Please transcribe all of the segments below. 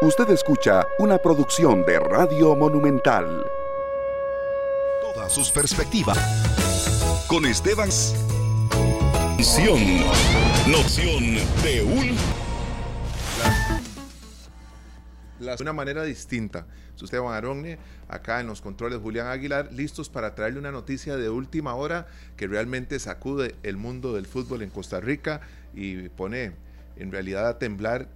Usted escucha una producción de Radio Monumental. Todas sus perspectivas. Con Esteban. Noción. Noción de un. de una manera distinta. Esteban Aronne, acá en los controles Julián Aguilar, listos para traerle una noticia de última hora que realmente sacude el mundo del fútbol en Costa Rica y pone en realidad a temblar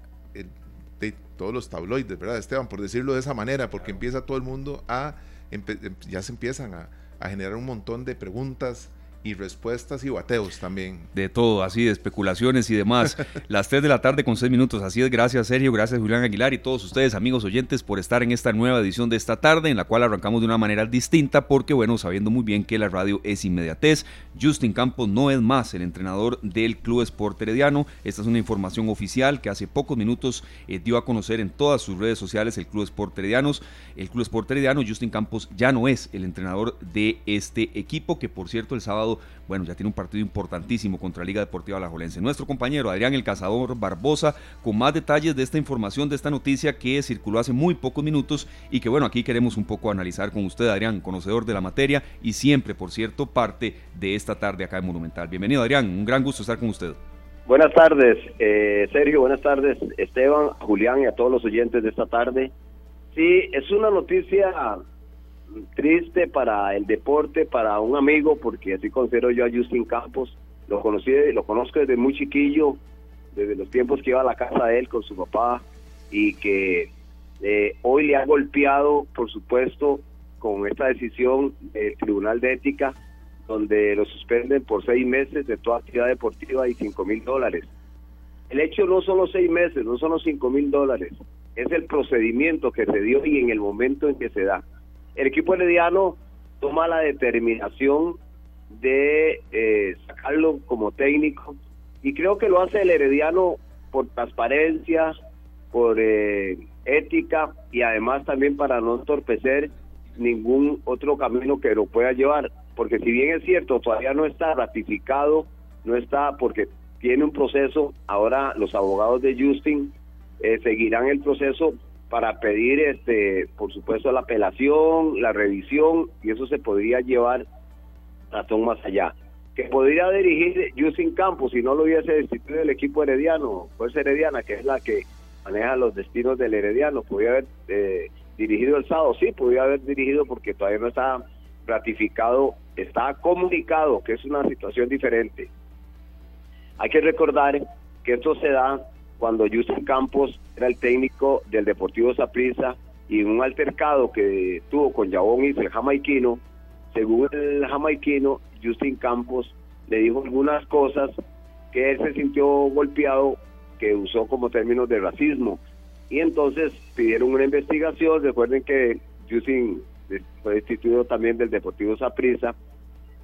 de todos los tabloides, ¿verdad, Esteban? Por decirlo de esa manera, porque empieza todo el mundo a, em, ya se empiezan a, a generar un montón de preguntas y respuestas y bateos también. De todo, así, de especulaciones y demás. Las 3 de la tarde con 6 minutos. Así es, gracias Sergio, gracias Julián Aguilar y todos ustedes, amigos oyentes, por estar en esta nueva edición de esta tarde, en la cual arrancamos de una manera distinta, porque, bueno, sabiendo muy bien que la radio es inmediatez, Justin Campos no es más el entrenador del Club Sport Herediano. Esta es una información oficial que hace pocos minutos eh, dio a conocer en todas sus redes sociales el Club Sport Heredianos. El Club Sport Herediano, Justin Campos, ya no es el entrenador de este equipo, que por cierto el sábado bueno, ya tiene un partido importantísimo contra Liga Deportiva Alajuelense. Nuestro compañero Adrián El Cazador Barbosa, con más detalles de esta información, de esta noticia que circuló hace muy pocos minutos y que, bueno, aquí queremos un poco analizar con usted, Adrián, conocedor de la materia y siempre, por cierto, parte de esta tarde acá en Monumental. Bienvenido, Adrián, un gran gusto estar con usted. Buenas tardes, eh, Sergio, buenas tardes, Esteban, Julián y a todos los oyentes de esta tarde. Sí, es una noticia triste para el deporte, para un amigo, porque así considero yo a Justin Campos. Lo conocí, lo conozco desde muy chiquillo, desde los tiempos que iba a la casa de él con su papá y que eh, hoy le ha golpeado, por supuesto, con esta decisión del Tribunal de Ética, donde lo suspenden por seis meses de toda actividad deportiva y cinco mil dólares. El hecho no son los seis meses, no son los cinco mil dólares, es el procedimiento que se dio y en el momento en que se da el equipo herediano toma la determinación de eh, sacarlo como técnico y creo que lo hace el herediano por transparencia, por eh, ética y además también para no entorpecer ningún otro camino que lo pueda llevar, porque si bien es cierto, todavía no está ratificado, no está porque tiene un proceso, ahora los abogados de Justin eh, seguirán el proceso para pedir, este, por supuesto, la apelación, la revisión, y eso se podría llevar razón más allá. Que podría dirigir Justin Campos si no lo hubiese destituido el equipo herediano, Fuerza Herediana, que es la que maneja los destinos del Herediano. Podría haber eh, dirigido el sábado, sí, podría haber dirigido porque todavía no está ratificado, está comunicado, que es una situación diferente. Hay que recordar que esto se da cuando Justin Campos era el técnico del Deportivo Saprissa y en un altercado que tuvo con Jabón y el jamaiquino, según el jamaiquino, Justin Campos le dijo algunas cosas que él se sintió golpeado, que usó como términos de racismo. Y entonces pidieron una investigación. Recuerden que Justin fue destituido también del Deportivo Saprissa.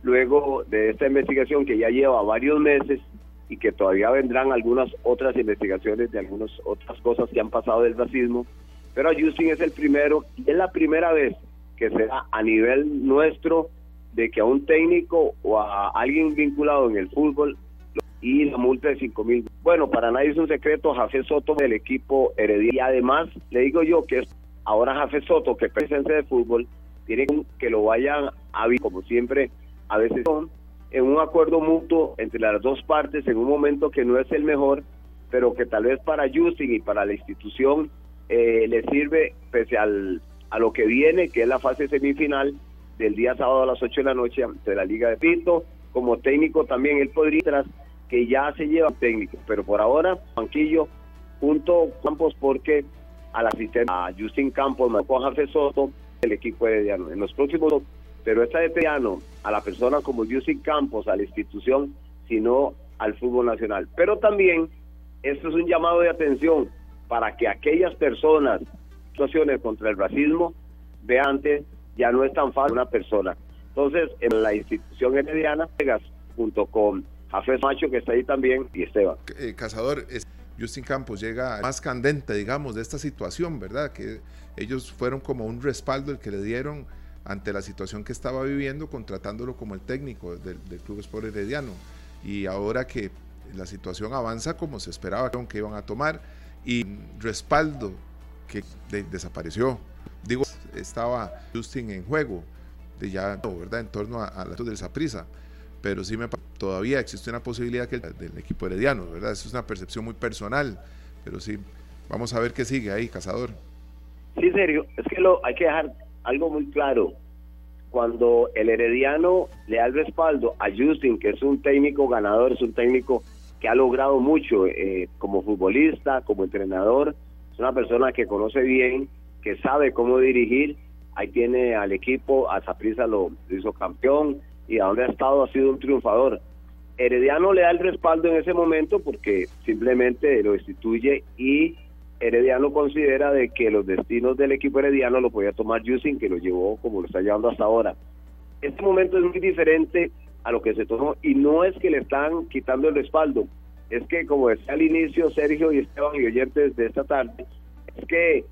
Luego de esta investigación que ya lleva varios meses, y que todavía vendrán algunas otras investigaciones de algunas otras cosas que han pasado del racismo, pero Justin es el primero y es la primera vez que se da a nivel nuestro de que a un técnico o a alguien vinculado en el fútbol y la multa de 5 mil. Bueno, para nadie es un secreto, Jafé Soto del equipo Heredia. Y además, le digo yo que ahora Jafé Soto, que es presencia de fútbol, tiene que lo vayan a como siempre, a veces son, en un acuerdo mutuo entre las dos partes en un momento que no es el mejor, pero que tal vez para Justin y para la institución eh, le sirve pese al, a lo que viene, que es la fase semifinal del día sábado a las 8 de la noche ante la Liga de Pito. Como técnico también él podría que ya se lleva técnico, pero por ahora banquillo junto Campos porque al asistente a Justin Campos, Marco Jafe Soto, el equipo de En los próximos pero está de piano a la persona como Justin Campos, a la institución, sino al fútbol nacional. Pero también esto es un llamado de atención para que aquellas personas, situaciones contra el racismo, vean antes ya no es tan fácil una persona. Entonces, en la institución herediana, junto con Jafé Macho, que está ahí también, y Esteban. Eh, cazador, Justin Campos llega más candente, digamos, de esta situación, ¿verdad? Que ellos fueron como un respaldo el que le dieron ante la situación que estaba viviendo, contratándolo como el técnico del, Club Sport Herediano. Y ahora que la situación avanza como se esperaba que iban a tomar y respaldo que desapareció. Digo, estaba Justin en juego, ya, ¿verdad? En torno a, a la del. Pero sí me todavía existe una posibilidad que del equipo herediano, ¿verdad? Es una percepción muy personal, pero sí, vamos a ver qué sigue ahí, Cazador. Sí, serio, es que hay que dejar algo muy claro. Cuando el herediano le da el respaldo a Justin, que es un técnico ganador, es un técnico que ha logrado mucho eh, como futbolista, como entrenador, es una persona que conoce bien, que sabe cómo dirigir, ahí tiene al equipo, a Zaprisa lo hizo campeón y a donde ha estado ha sido un triunfador. Herediano le da el respaldo en ese momento porque simplemente lo instituye y Herediano considera de que los destinos del equipo herediano lo podía tomar Justin, que lo llevó como lo está llevando hasta ahora. Este momento es muy diferente a lo que se tomó y no es que le están quitando el respaldo, es que como decía al inicio Sergio y Esteban y oyentes de esta tarde, es que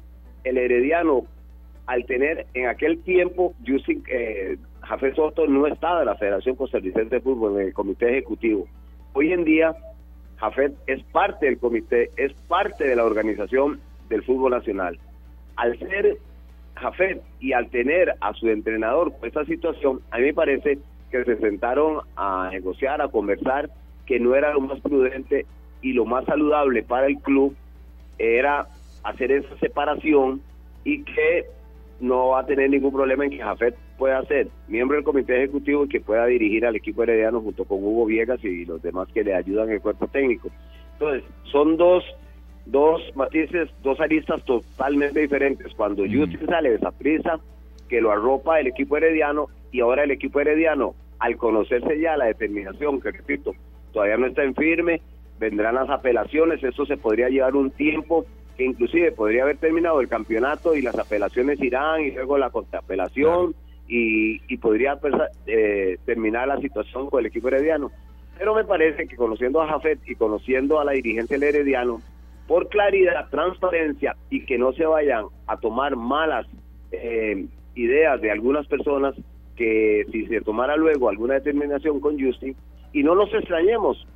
el Herediano al tener en aquel tiempo Justin eh, Jafé Soto no estaba en la Federación Costarricense de Fútbol en el comité ejecutivo. Hoy en día Jafet es parte del comité, es parte de la organización del fútbol nacional. Al ser Jafet y al tener a su entrenador con esta situación, a mí me parece que se sentaron a negociar, a conversar, que no era lo más prudente y lo más saludable para el club era hacer esa separación y que no va a tener ningún problema en que Jafet pueda ser miembro del comité ejecutivo y que pueda dirigir al equipo herediano junto con Hugo Viegas y los demás que le ayudan en el cuerpo técnico. Entonces, son dos, dos matices, dos aristas totalmente diferentes. Cuando mm. Justin sale de esa prisa, que lo arropa el equipo herediano, y ahora el equipo herediano, al conocerse ya la determinación, que repito, todavía no está en firme, vendrán las apelaciones, eso se podría llevar un tiempo que inclusive podría haber terminado el campeonato y las apelaciones irán y luego la contraapelación y, y, podría pues, eh, terminar la situación con el equipo herediano. Pero me parece que conociendo a Jafet y conociendo a la dirigencia del herediano, por claridad, transparencia y que no se vayan a tomar malas eh, ideas de algunas personas, que si se tomara luego alguna determinación con Justin, y no nos extrañemos,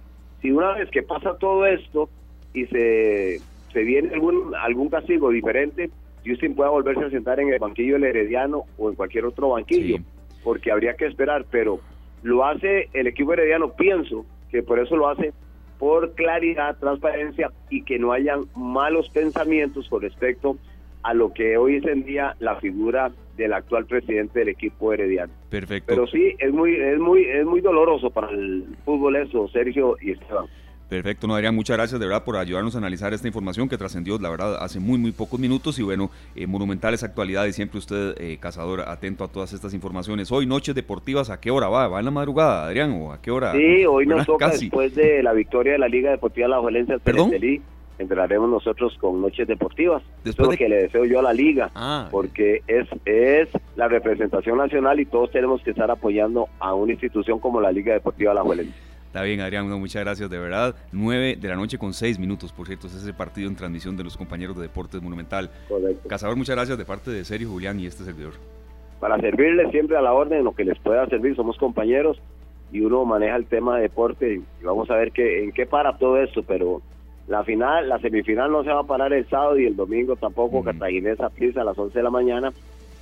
si una vez que pasa todo esto y se se viene algún, algún castigo diferente, Justin pueda volverse a sentar en el banquillo del Herediano o en cualquier otro banquillo, porque habría que esperar, pero lo hace el equipo herediano, pienso que por eso lo hace por claridad, transparencia y que no hayan malos pensamientos con respecto a lo que hoy es en día la figura del actual presidente del equipo herediano. Perfecto. Pero sí, es muy, es muy, es muy doloroso para el fútbol eso, Sergio y Esteban. Perfecto, no, Adrián, muchas gracias de verdad por ayudarnos a analizar esta información que trascendió, la verdad, hace muy, muy pocos minutos y bueno, eh, monumentales actualidades, siempre usted, eh, cazador, atento a todas estas informaciones. Hoy, noches deportivas, ¿a qué hora va? ¿Va en la madrugada, Adrián, o a qué hora? Sí, hoy nos toca después de la victoria de la Liga Deportiva La Valencia ¿Perdón? entraremos nosotros con noches deportivas. Después Eso es lo que le deseo yo a la liga, ah. porque es, es la representación nacional y todos tenemos que estar apoyando a una institución como la Liga Deportiva La Juelense. Está bien, Adrián, muchas gracias de verdad. 9 de la noche con 6 minutos, por cierto, es ese partido en transmisión de los compañeros de Deportes Monumental. Correcto. Cazador, muchas gracias de parte de Sergio Julián y este servidor. Para servirles siempre a la orden, lo que les pueda servir, somos compañeros y uno maneja el tema de deporte y vamos a ver qué, en qué para todo esto, pero la final, la semifinal no se va a parar el sábado y el domingo tampoco, uh Cartaginesa Prisa a las 11 de la mañana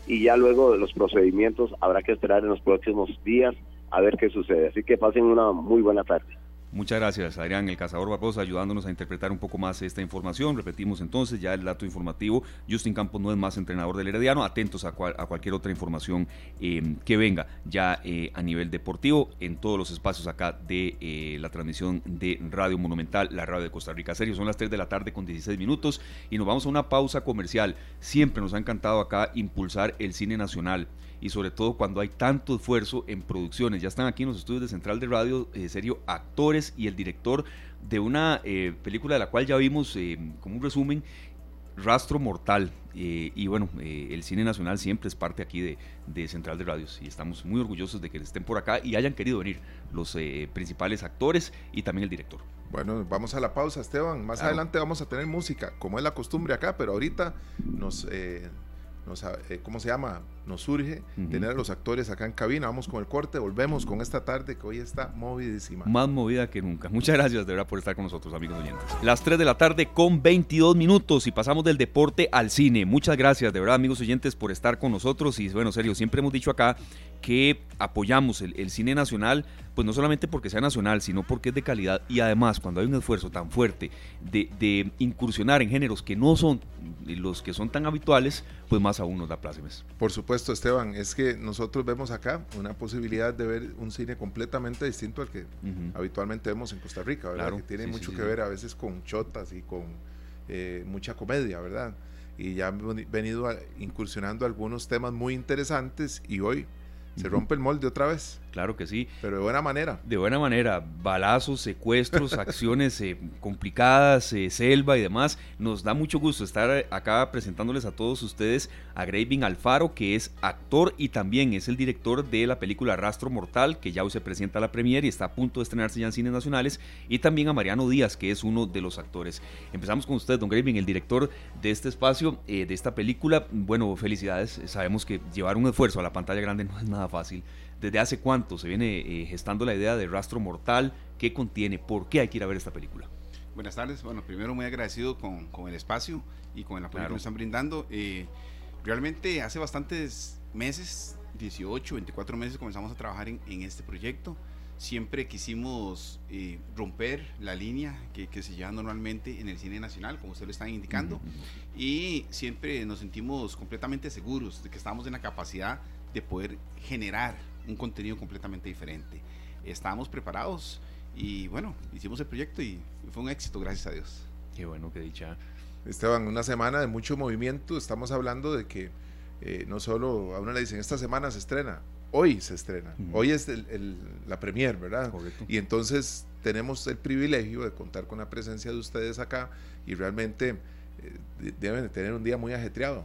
y ya luego de los procedimientos habrá que esperar en los próximos días a ver qué sucede. Así que pasen una muy buena tarde. Muchas gracias, Adrián, el cazador Barbosa, ayudándonos a interpretar un poco más esta información. Repetimos entonces ya el dato informativo. Justin Campos no es más entrenador del Herediano. Atentos a, cualquier otra información eh, que venga ya eh, a nivel deportivo en todos los espacios acá de eh, la transmisión de Radio Monumental, la radio de Costa Rica. Serio, son las 3 de la tarde con 16 minutos y nos vamos a una pausa comercial. Siempre nos ha encantado acá impulsar el cine nacional y sobre todo cuando hay tanto esfuerzo en producciones. Ya están aquí en los estudios de Central de Radio, eh, serio, actores y el director de una eh, película de la cual ya vimos eh, como un resumen, Rastro Mortal. y bueno, el cine nacional siempre es parte aquí de, de, Central de Radios y estamos muy orgullosos de que estén por acá y hayan querido venir los principales actores y también el director. Bueno, vamos a la pausa, Esteban. Más adelante vamos a tener música, como es la costumbre acá, pero ahorita nos nos, eh, ¿cómo se llama? Nos surge tener a los actores acá en cabina. Vamos con el corte, volvemos con esta tarde que hoy está movidísima. Más movida que nunca. Muchas gracias de verdad por estar con nosotros, amigos oyentes. Las 3 de la tarde con 22 minutos y pasamos del deporte al cine. Muchas gracias de verdad, amigos oyentes, por estar con nosotros. Y bueno, serio, siempre hemos dicho acá que apoyamos el, cine nacional, pues no solamente porque sea nacional, sino porque es de calidad y además cuando hay un esfuerzo tan fuerte de, de incursionar en géneros que no son los que son tan habituales, pues más aún nos da plácemes. Por supuesto, Esteban, es que nosotros vemos acá una posibilidad de ver un cine completamente distinto al que habitualmente vemos en Costa Rica, ¿verdad? que tiene mucho que ver a veces con chotas y con eh, mucha comedia, ¿verdad? Y ya han venido incursionando algunos temas muy interesantes y hoy se rompe el molde otra vez. Claro que sí. Pero de buena manera. De buena manera. Balazos, secuestros, acciones eh, complicadas, eh, selva y demás. Nos da mucho gusto estar acá presentándoles a todos ustedes a Graving Alfaro, que es actor y también es el director de la película Rastro Mortal, que ya hoy se presenta a la premier y está a punto de estrenarse ya en cines nacionales. Y también a Mariano Díaz, que es uno de los actores. Empezamos con usted, don Graving, el director de este espacio, eh, de esta película. Bueno, felicidades. Sabemos que llevar un esfuerzo a la pantalla grande no es nada fácil. ¿Desde hace cuánto se viene eh, gestando la idea de Rastro Mortal? ¿Qué contiene? ¿Por qué hay que ir a ver esta película? Buenas tardes. Bueno, primero muy agradecido con, con el espacio y con el apoyo que nos están brindando. Eh, realmente hace bastantes meses, 18, 24 meses, comenzamos a trabajar en, en este proyecto. Siempre quisimos eh, romper la línea que, que, se lleva normalmente en el cine nacional, como ustedes lo están indicando, y siempre nos sentimos completamente seguros de que estamos en la capacidad de poder generar un contenido completamente diferente. Estábamos preparados y bueno, hicimos el proyecto y fue un éxito, gracias a Dios. Qué bueno, qué dicha. Esteban, una semana de mucho movimiento, estamos hablando de que eh, no solo a uno le dicen, esta semana se estrena, hoy se estrena, hoy es la premier, ¿verdad? Y entonces tenemos el privilegio de contar con la presencia de ustedes acá y realmente eh, deben de tener un día muy ajetreado.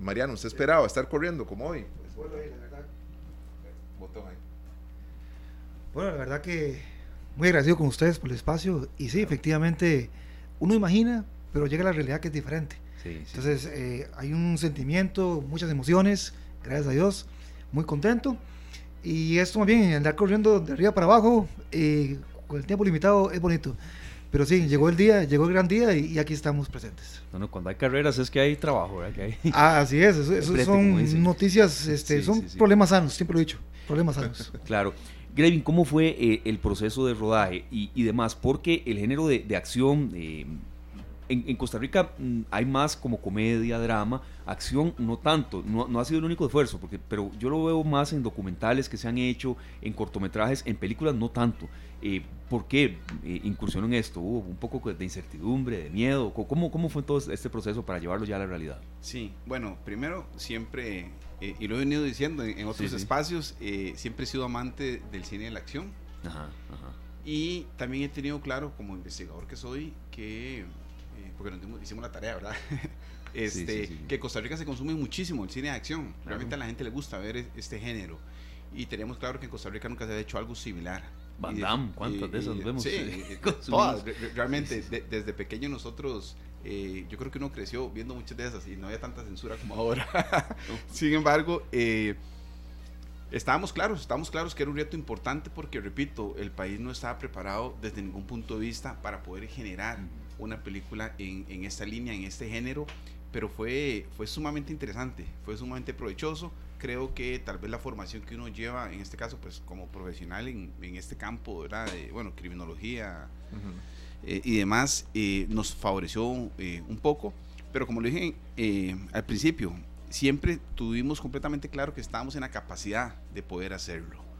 Mariano, ¿usted esperaba estar corriendo como hoy? Bueno, la verdad. Bueno, la verdad que muy agradecido con ustedes por el espacio. Y sí, efectivamente, uno imagina, pero llega a la realidad que es diferente. Entonces, eh, hay un sentimiento, muchas emociones, gracias a Dios, muy contento. Y esto más bien, andar corriendo de arriba para abajo, eh, con el tiempo limitado, es bonito. Pero sí, llegó el día, llegó el gran día y, aquí estamos presentes. Bueno, cuando hay carreras es que hay trabajo, ¿verdad? Que hay... Ah, así es, eso, son noticias, este, son problemas sanos, siempre lo he dicho, problemas sanos. claro. Grevin, ¿cómo fue eh, el proceso de rodaje y, y, demás? Porque el género de, de acción eh, en, Costa Rica mm, hay más como comedia, drama, acción no tanto, no, no, ha sido el único esfuerzo, porque, pero yo lo veo más en documentales que se han hecho, en cortometrajes, en películas no tanto. Eh, ¿Por qué eh, incursionó en esto? ¿Hubo un poco de incertidumbre, de miedo? ¿Cómo, ¿Cómo fue todo este proceso para llevarlo ya a la realidad? Sí, bueno, primero siempre, eh, y lo he venido diciendo en, otros espacios, siempre he sido amante del cine de la acción. Ajá, ajá. Y también he tenido claro, como investigador que soy, que porque nos hicimos la tarea, ¿verdad? este, que Costa Rica se consume muchísimo el cine de acción. Realmente a la gente le gusta ver este género. Y tenemos claro que en Costa Rica nunca se ha hecho algo similar. Van Damme, ¿cuántas de esas vemos? Sí, todas. Realmente, desde pequeño nosotros, eh, yo creo que uno creció viendo muchas de esas y no había tanta censura como ahora. Sin embargo, eh, estábamos claros, estábamos claros que era un reto importante porque, repito, el país no estaba preparado desde ningún punto de vista para poder generar una película en, en, esta línea, en este género, pero fue, fue sumamente interesante, fue sumamente provechoso. Creo que tal vez la formación que uno lleva, en este caso, pues como profesional en, en este campo, ¿verdad? De, bueno, criminología eh, y demás, eh, nos favoreció eh, un poco, pero como lo dije al principio, siempre tuvimos completamente claro que estábamos en la capacidad de poder hacerlo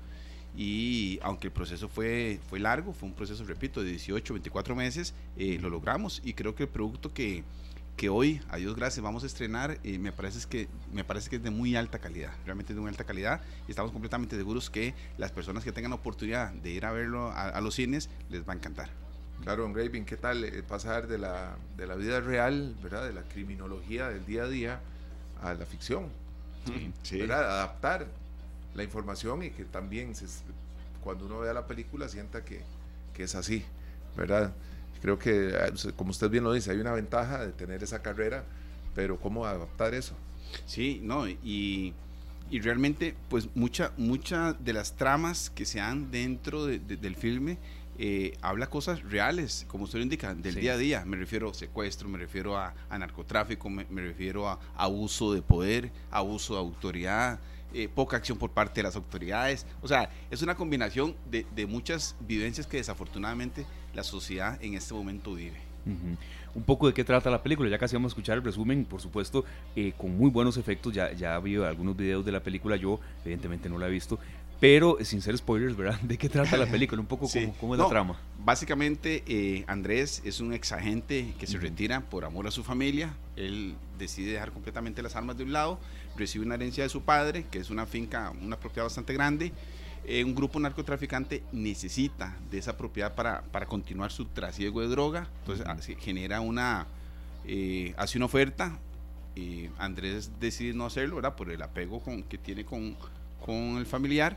y aunque el proceso fue, fue largo, fue un proceso, repito, de 18, 24 meses, eh, lo logramos y creo que el producto que, que hoy, a Dios gracias, vamos a estrenar, eh, me, parece que, me parece que es de muy alta calidad, realmente de muy alta calidad y estamos completamente seguros que las personas que tengan la oportunidad de ir a verlo a, los cines les va a encantar. Claro, don Graving, ¿qué tal eh, pasar de la, de la vida real, ¿verdad? de la criminología del día a día a la ficción? Sí. ¿verdad? Adaptar la información y que también cuando uno vea la película sienta que, que es así, ¿verdad? Creo que, como usted bien lo dice, hay una ventaja de tener esa carrera, pero ¿cómo adaptar eso? Sí, no, y, y realmente, pues mucha, mucha de las tramas que se dan dentro del filme eh, habla cosas reales, como usted lo indica, del día a día. Me refiero a secuestro, me refiero a, narcotráfico, me, refiero a abuso de poder, abuso de autoridad, eh, poca acción por parte de las autoridades. O sea, es una combinación de, muchas vivencias que desafortunadamente la sociedad en este momento vive. Un poco de qué trata la película, ya casi vamos a escuchar el resumen, por supuesto, eh, con muy buenos efectos, ya, ya ha habido algunos videos de la película, yo evidentemente no la he visto, pero sin ser spoilers, ¿verdad? ¿De qué trata la película? Un poco cómo, es la trama. Básicamente, eh, Andrés es un exagente que se retira por amor a su familia. Él decide dejar completamente las armas de un lado, recibe una herencia de su padre, que es una finca, una propiedad bastante grande. Eh, un grupo narcotraficante necesita de esa propiedad para, para continuar su trasiego de droga. Entonces, genera una, eh, hace una oferta. Andrés decide no hacerlo, ¿verdad? Por el apego con, que tiene con, con el familiar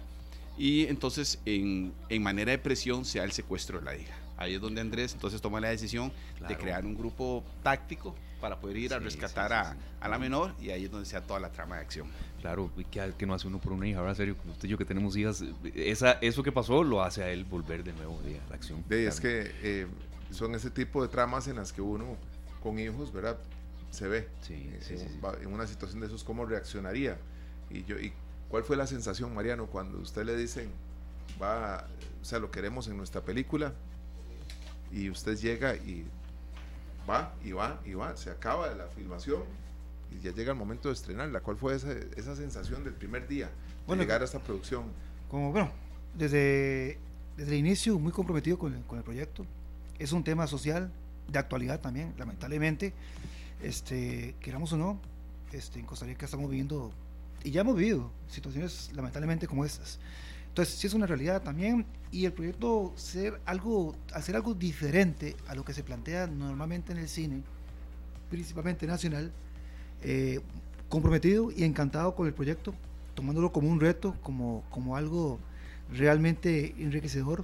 y entonces en, en, manera de presión se da el secuestro de la hija. Ahí es donde Andrés entonces toma la decisión de crear un grupo táctico para poder ir a rescatar a, a, la menor y ahí es donde se da toda la trama de acción. Claro, ¿qué, que no hace uno por una hija? Ahora, serio, usted y yo que tenemos hijas, esa, eso que pasó lo hace a él volver de nuevo a la acción. es que eh, son ese tipo de tramas en las que uno con hijos, ¿verdad? Se ve eh, en, en, una situación de esos, cómo reaccionaría. Y, yo, y ¿Cuál fue la sensación, Mariano, cuando usted le dicen, va, o sea, lo queremos en nuestra película, y usted llega y va, y va, y va, se acaba la filmación, y ya llega el momento de estrenarla? ¿Cuál fue esa, esa sensación del primer día de llegar a esta producción? Como, bueno, desde, desde el inicio muy comprometido con el, con el proyecto. Es un tema social, de actualidad también, lamentablemente. Este, queramos o no, este, en Costa Rica estamos viviendo y ya hemos vivido situaciones lamentablemente como estas. Entonces, sí es una realidad también y el proyecto ser algo, hacer algo diferente a lo que se plantea normalmente en el cine, principalmente nacional, eh, comprometido y encantado con el proyecto, tomándolo como un reto, como, como algo realmente enriquecedor.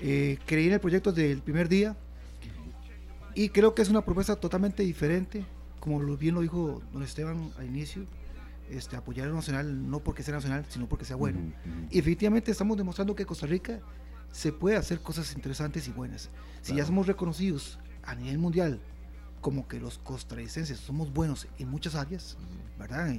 Eh, creí en el proyecto desde el primer día y creo que es una propuesta totalmente diferente, como bien lo dijo don Esteban al inicio este, apoyar al nacional no porque sea nacional, sino porque sea bueno. Y efectivamente estamos demostrando que Costa Rica se puede hacer cosas interesantes y buenas. Si ya somos reconocidos a nivel mundial como que los costarricenses somos buenos en muchas áreas, ¿verdad?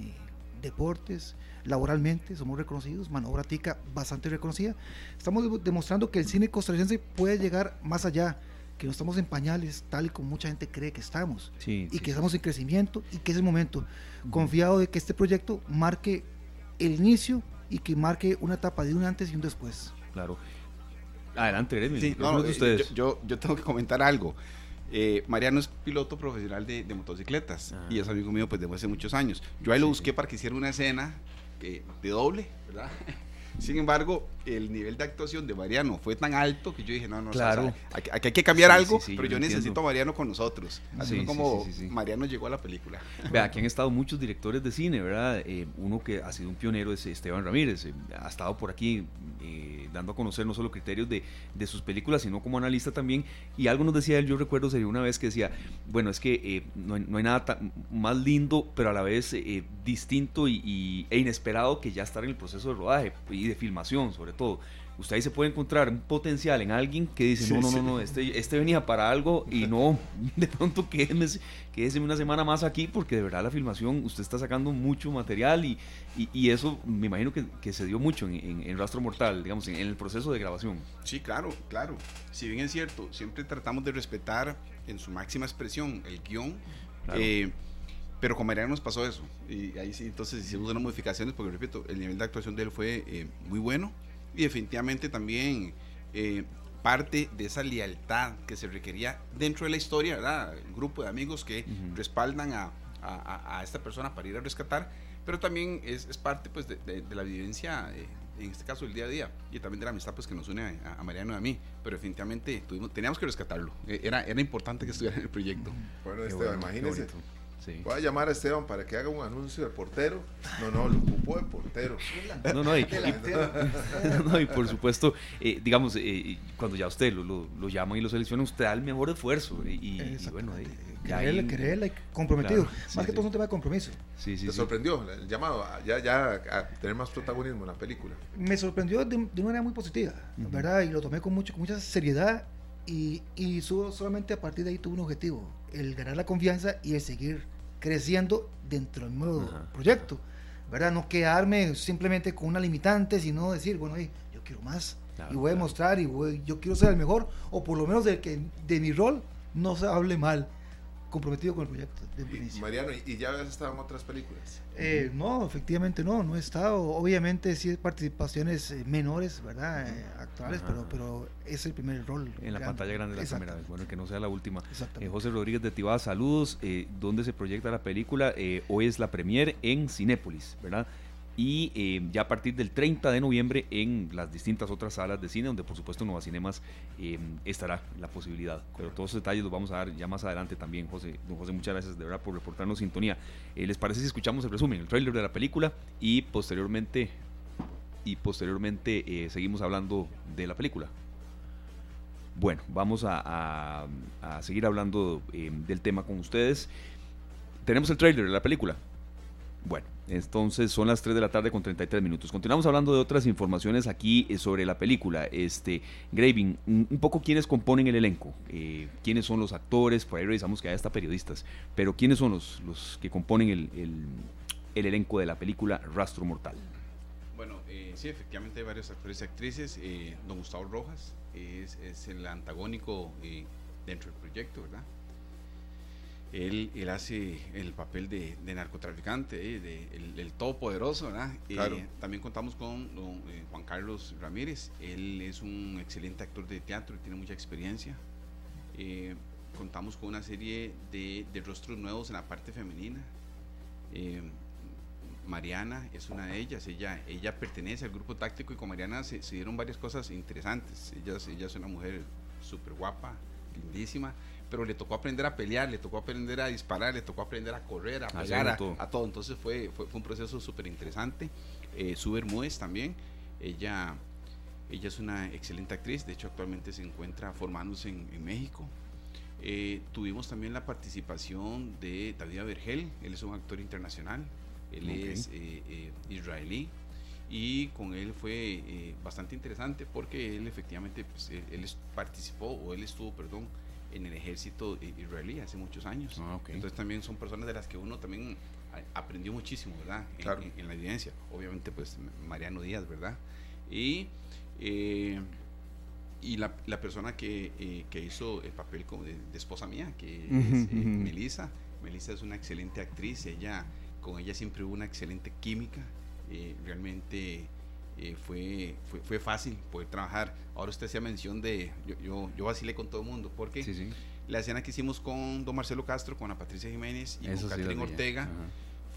deportes, laboralmente somos reconocidos, mano obra tica bastante reconocida. Estamos demostrando que el cine costarricense puede llegar más allá que no estamos en pañales tal y como mucha gente cree que estamos y que estamos en crecimiento y que es el momento confiado de que este proyecto marque el inicio y que marque una etapa de un antes y un después. Claro. Adelante, Sí, ustedes. Yo, yo, tengo que comentar algo. Eh, Mariano es piloto profesional de, motocicletas ah. y es amigo mío pues desde hace muchos años. Yo ahí lo busqué para que hiciera una escena que, de doble, ¿verdad? Sin embargo, el nivel de actuación de Mariano fue tan alto que yo dije, no, no, claro. aquí, hay que cambiar algo, pero yo necesito a Mariano con nosotros. Así como Mariano llegó a la película. Vea, aquí han estado muchos directores de cine, ¿verdad? Eh, uno que ha sido un pionero es Esteban Ramírez. Eh, ha estado por aquí eh, dando a conocer no solo criterios de, de, sus películas, sino como analista también. Y algo nos decía él, yo recuerdo, sería una vez que decía, bueno, es que no, hay, nada más lindo, pero a la vez distinto y, e inesperado que ya estar en el proceso de rodaje y de filmación, sobre todo. Usted ahí se puede encontrar un potencial en alguien que dice, no, no, no, no, este, este venía para algo y no, de pronto quédese, quédese una semana más aquí porque de verdad la filmación, usted está sacando mucho material y, y, eso me imagino que, que, se dio mucho en, en, Rastro Mortal, digamos, en, el proceso de grabación. Sí, claro, claro. Si bien es cierto, siempre tratamos de respetar en su máxima expresión el guion. Eh, pero con Mariano nos pasó eso. Y ahí sí, entonces hicimos unas modificaciones porque, repito, el nivel de actuación de él fue eh, muy bueno y definitivamente también eh, parte de esa lealtad que se requería dentro de la historia, ¿verdad? Un grupo de amigos que respaldan a, a, esta persona para ir a rescatar, pero también es, es parte pues, de, de, la vivencia, eh, en este caso, el día a día, y también de la amistad pues, que nos une a, Mariano y a mí, pero definitivamente tuvimos, teníamos que rescatarlo, e, era, era importante que estuviera en el proyecto. Bueno, Esteban, imagínese. Voy a llamar a Esteban para que haga un anuncio de portero. No, no, lo ocupó de portero. No, no, y, no, y por supuesto, eh, digamos, eh, cuando ya usted lo, lo, llaman y lo selecciona, usted da el mejor esfuerzo. Y, y bueno, ahí, quererle, quererle, comprometido. Más que todo es un tema de compromiso. Sí, sí, ¿Te sorprendió el llamado ya, ya a tener más protagonismo en la película? Me sorprendió de, una manera muy positiva, ¿verdad? Y lo tomé con, mucho, con mucha seriedad y, y solamente a partir de ahí tuve un objetivo, el ganar la confianza y el seguir creciendo dentro del nuevo proyecto, ¿verdad? No quedarme simplemente con una limitante, sino decir, bueno, yo quiero más y voy a mostrar y yo quiero ser el mejor, o por lo menos de que de mi rol no se hable mal comprometido con el proyecto. De Mariano, ¿y ya habías estado en otras películas? Eh, no, efectivamente no, no he estado. Obviamente sí participaciones eh, menores, ¿verdad? Eh, actuales, pero, pero es el primer rol. En la pantalla grande la primera vez, bueno, que no sea la última. José Rodríguez de Tibá, saludos. ¿Dónde se proyecta la película? hoy es la premier en Cinépolis, ¿verdad? Y eh, ya a partir del 30 de noviembre en las distintas otras salas de cine, donde por supuesto Nueva Cinemas eh, estará la posibilidad. Pero todos esos detalles los vamos a dar ya más adelante también, José. Don José, muchas gracias de verdad por reportarnos sintonía. Eh, ¿Les parece si escuchamos el resumen, el trailer de la película y posteriormente, y posteriormente seguimos hablando de la película? Bueno, vamos a, a seguir hablando del tema con ustedes. Tenemos el trailer de la película. Bueno, entonces son las 3 de la tarde con 33 minutos. Continuamos hablando de otras informaciones aquí eh, sobre la película. Este, Graving, un poco quiénes componen el elenco, eh, quiénes son los actores, por ahí revisamos que hay hasta periodistas, pero quiénes son los, los que componen el, el, elenco de la película Rastro Mortal. Bueno, eh, sí, efectivamente hay varios actores y actrices. don Gustavo Rojas es, es el antagónico dentro del proyecto, ¿verdad? Él, él hace el papel de, narcotraficante, eh, de, el, todopoderoso, ¿verdad? Eh, también contamos con eh, Juan Carlos Ramírez, él es un excelente actor de teatro y tiene mucha experiencia. contamos con una serie de, rostros nuevos en la parte femenina. Mariana es una de ellas, ella, ella pertenece al grupo táctico y con Mariana se, se dieron varias cosas interesantes. Ella, ella es una mujer súper guapa, lindísima pero le tocó aprender a pelear, le tocó aprender a disparar, le tocó aprender a correr, a pegar, a, todo. Entonces fue, fue, un proceso súper interesante. Eh, Su Bermúdez también, ella, ella es una excelente actriz, de hecho actualmente se encuentra formándose en, México. Eh, tuvimos también la participación de David Vergel, él es un actor internacional, él es eh, eh, israelí y con él fue bastante interesante porque él efectivamente pues, él, participó o él estuvo, perdón, en el ejército israelí hace muchos años. Ah, Entonces también son personas de las que uno también aprendió muchísimo, ¿verdad? En, la evidencia. Obviamente, pues Mariano Díaz, ¿verdad? Y, eh, y la, la, persona que, eh, que, hizo el papel como de, esposa mía, que es eh, Melissa. Melissa es una excelente actriz, ella, con ella siempre hubo una excelente química. realmente eh, fue, fue, fácil poder trabajar. Ahora usted hacía mención de, yo, yo, yo vacilé con todo el mundo, porque la escena que hicimos con don Marcelo Castro, con la Patricia Jiménez y con Catherine Ortega,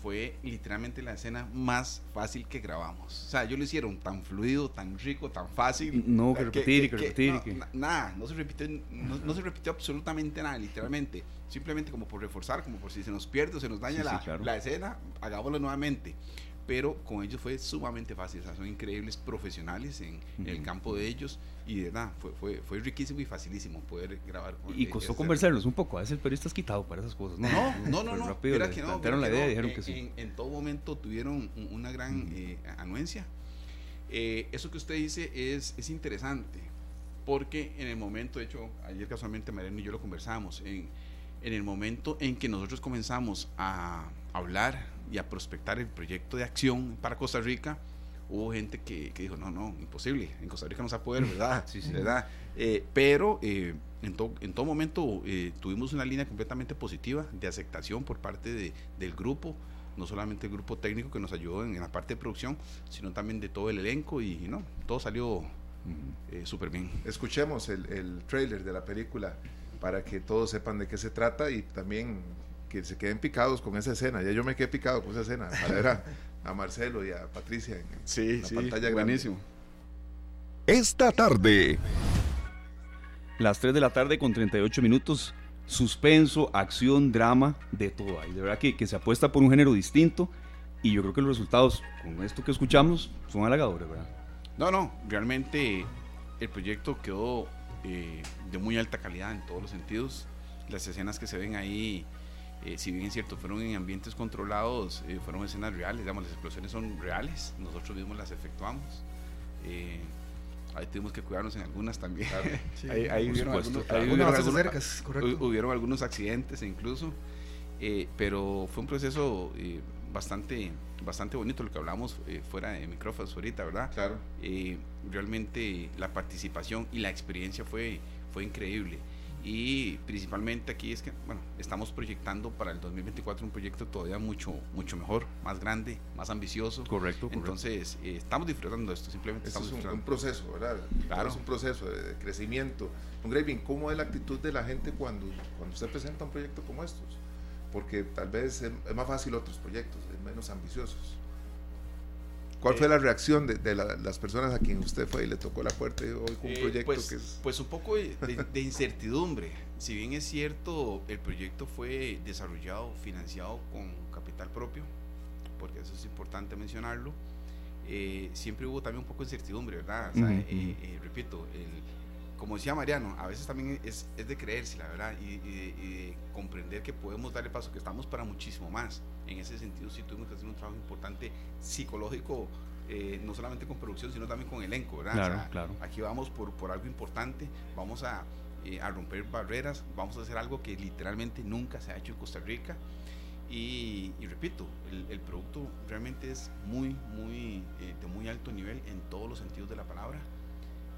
fue literalmente la escena más fácil que grabamos. O sea, yo lo hicieron tan fluido, tan rico, tan fácil. No, que repetir, que, repetir. nada, no se, repitió, no, se repitió absolutamente nada, literalmente. Simplemente como por reforzar, como por si se nos pierde o se nos daña la, la escena, hagámoslo nuevamente pero con ellos fue sumamente fácil, o sea, son increíbles profesionales en, el campo de ellos y de verdad, fue, fue, fue riquísimo y facilísimo poder grabar con Y costó conversarlos un poco, a veces el periodista es quitado para esas cosas. No, no, no, no, no que no, la idea y dijeron que sí. En, todo momento tuvieron una gran eh, anuencia. Eh, eso que usted dice es, es interesante, porque en el momento, de hecho, ayer casualmente Mariano y yo lo conversamos, en, en el momento en que nosotros comenzamos a hablar y a prospectar el proyecto de acción para Costa Rica, hubo gente que, dijo, no, no, imposible, en Costa Rica no se va a poder, ¿verdad? sí, sí. ¿verdad? Eh, pero eh, en, en todo momento eh, tuvimos una línea completamente positiva de aceptación por parte de, del grupo, no solamente el grupo técnico que nos ayudó en, la parte de producción, sino también de todo el elenco y, no, todo salió súper bien. Escuchemos el, el trailer de la película para que todos sepan de qué se trata y también que se queden picados con esa escena. Ya yo me quedé picado con esa escena. Para ver a, Marcelo y a Patricia en, sí, la pantalla buenísimo. Esta tarde. Las 3 de la tarde con 38 minutos. suspenso, acción, drama, de todo ahí. De verdad que, que se apuesta por un género distinto y yo creo que los resultados con esto que escuchamos son halagadores, ¿verdad? No, no, realmente el proyecto quedó eh, de muy alta calidad en todos los sentidos. Las escenas que se ven ahí, eh, si bien es cierto, fueron en ambientes controlados, eh, fueron escenas reales, digamos, las explosiones son reales, nosotros mismos las efectuamos. ahí tuvimos que cuidarnos en algunas también. ahí, hubieron, algunos, accidentes incluso, pero fue un proceso bastante bastante bonito lo que hablamos eh, fuera de micrófonos ahorita, ¿verdad? Claro. Eh, realmente la participación y la experiencia fue, fue increíble. Y principalmente aquí es que, bueno, estamos proyectando para el 2024 un proyecto todavía mucho, mucho mejor, más grande, más ambicioso. Correcto. Entonces, eh, estamos disfrutando de esto, simplemente estamos es un, proceso, ¿verdad? Claro. Es un proceso de, crecimiento. Un Graving, ¿cómo es la actitud de la gente cuando, cuando usted presenta un proyecto como estos? Porque tal vez es, es más fácil otros proyectos menos ambiciosos. ¿Cuál fue eh, la reacción de, las personas a quien usted fue y le tocó la puerta y hoy con un eh, proyecto pues, que es... Pues un poco de, incertidumbre. Si bien es cierto, el proyecto fue desarrollado, financiado con capital propio, porque eso es importante mencionarlo, eh, siempre hubo también un poco de incertidumbre, ¿verdad? repito, el, como decía Mariano, a veces también es, es de creerse, la verdad, y, de comprender que podemos darle paso, que estamos para muchísimo más. En ese sentido, sí tuvimos que hacer un trabajo importante psicológico, eh, no solamente con producción, sino también con elenco, ¿verdad? Claro, claro. Aquí vamos por, por algo importante, vamos a, eh, a romper barreras, vamos a hacer algo que literalmente nunca se ha hecho en Costa Rica. Y, repito, el, el, producto realmente es muy, muy, eh, de muy alto nivel en todos los sentidos de la palabra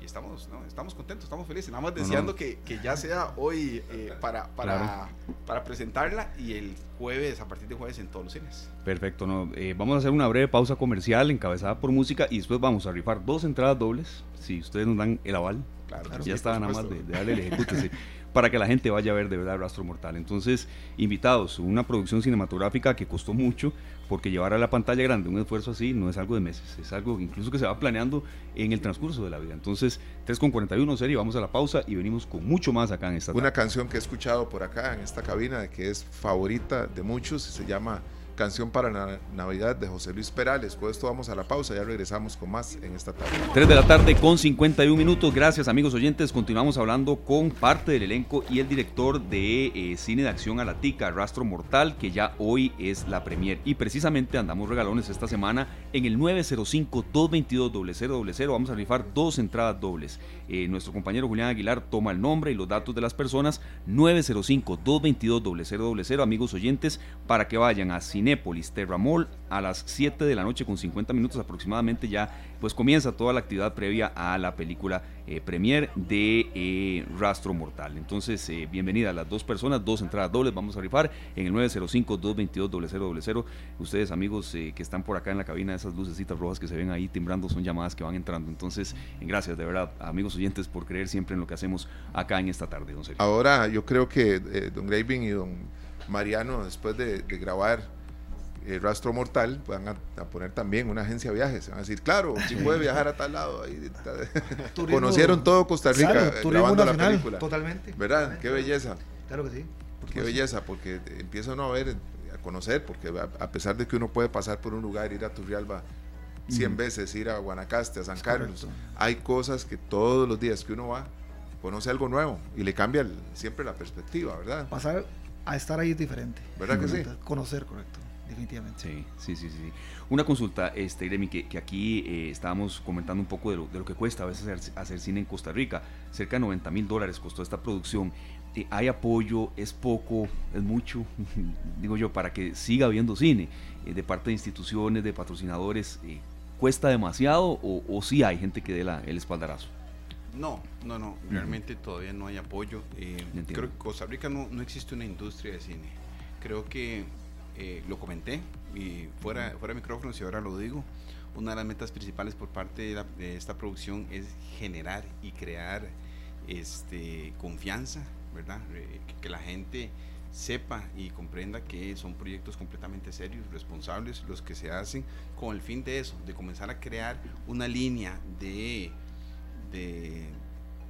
y estamos, ¿no? estamos contentos, estamos felices, nada más deseando Que, que, ya sea hoy eh, para, para, para, presentarla y el jueves, a partir de jueves en todos los cines. Perfecto, no, eh, vamos a hacer una breve pausa comercial encabezada por música y después vamos a rifar dos entradas dobles, si ustedes nos dan el aval. Claro, ya está nada más de, darle el ejecute. para que la gente vaya a ver de verdad Rastro Mortal. Entonces, invitados, una producción cinematográfica que costó mucho, porque llevar a la pantalla grande un esfuerzo así no es algo de meses, es algo incluso que se va planeando en el transcurso de la vida. Entonces, 3.41 serie, vamos a la pausa y venimos con mucho más acá en esta Una canción que he escuchado por acá en esta cabina, que es favorita de muchos, se llama Canción para Navidad de José Luis Perales. Con esto vamos a la pausa, ya regresamos con más en esta tarde. 3 de la tarde con 51 minutos. Gracias amigos oyentes. Continuamos hablando con parte del elenco y el director de eh, Cine de Acción a la Tica, Rastro Mortal, que ya hoy es la premier. Y precisamente andamos regalones esta semana en el 905-222-0000. Vamos a rifar dos entradas dobles. Eh, nuestro compañero Julián Aguilar toma el nombre y los datos de las personas. 905-222-0000. Amigos oyentes, para que vayan a Cinépolis Terramol a las 7 de la noche con 50 minutos aproximadamente ya pues comienza toda la actividad previa a la película eh, premier de eh, Rastro Mortal. Entonces, eh, bienvenida a las dos personas, dos entradas dobles, vamos a rifar en el 905-222-0000. Ustedes amigos que están por acá en la cabina, esas lucecitas rojas que se ven ahí timbrando son llamadas que van entrando. Entonces, gracias de verdad, amigos oyentes, por creer siempre en lo que hacemos acá en esta tarde, don Sergio. Ahora, yo creo que don Graving y don Mariano, después de grabar el eh, rastro mortal, van a, poner también una agencia de viajes. van a decir, claro, si puede viajar a tal lado. Conocieron todo Costa Rica grabando la película. Totalmente. ¿Verdad? Qué belleza. Claro que sí. Qué belleza, porque empieza uno a ver, a conocer, porque a pesar de que uno puede pasar por un lugar, ir a Turrialba 100 veces, ir a Guanacaste, a San Carlos, hay cosas que todos los días que uno va, conoce algo nuevo y le cambia siempre la perspectiva, ¿verdad? Pasar a estar ahí es diferente. ¿Verdad que sí? Conocer, correcto definitivamente. Sí, sí, sí, sí. Una consulta, este, Gremi, que, que aquí eh, estábamos comentando un poco de lo, de lo, que cuesta a veces hacer, cine en Costa Rica. Cerca de 90 mil dólares costó esta producción. Eh, ¿Hay apoyo? ¿Es poco? ¿Es mucho? Digo yo, para que siga habiendo cine eh, de parte de instituciones, de patrocinadores. ¿Cuesta demasiado o, o sí hay gente que dé la, el espaldarazo? No, no, no, realmente todavía no hay apoyo. creo que Costa Rica no, no existe una industria de cine. Creo que eh, lo comenté y fuera, fuera de micrófonos y ahora lo digo, una de las metas principales por parte de, esta producción es generar y crear este, confianza, ¿verdad? que la gente sepa y comprenda que son proyectos completamente serios, responsables, los que se hacen con el fin de eso, de comenzar a crear una línea de, de,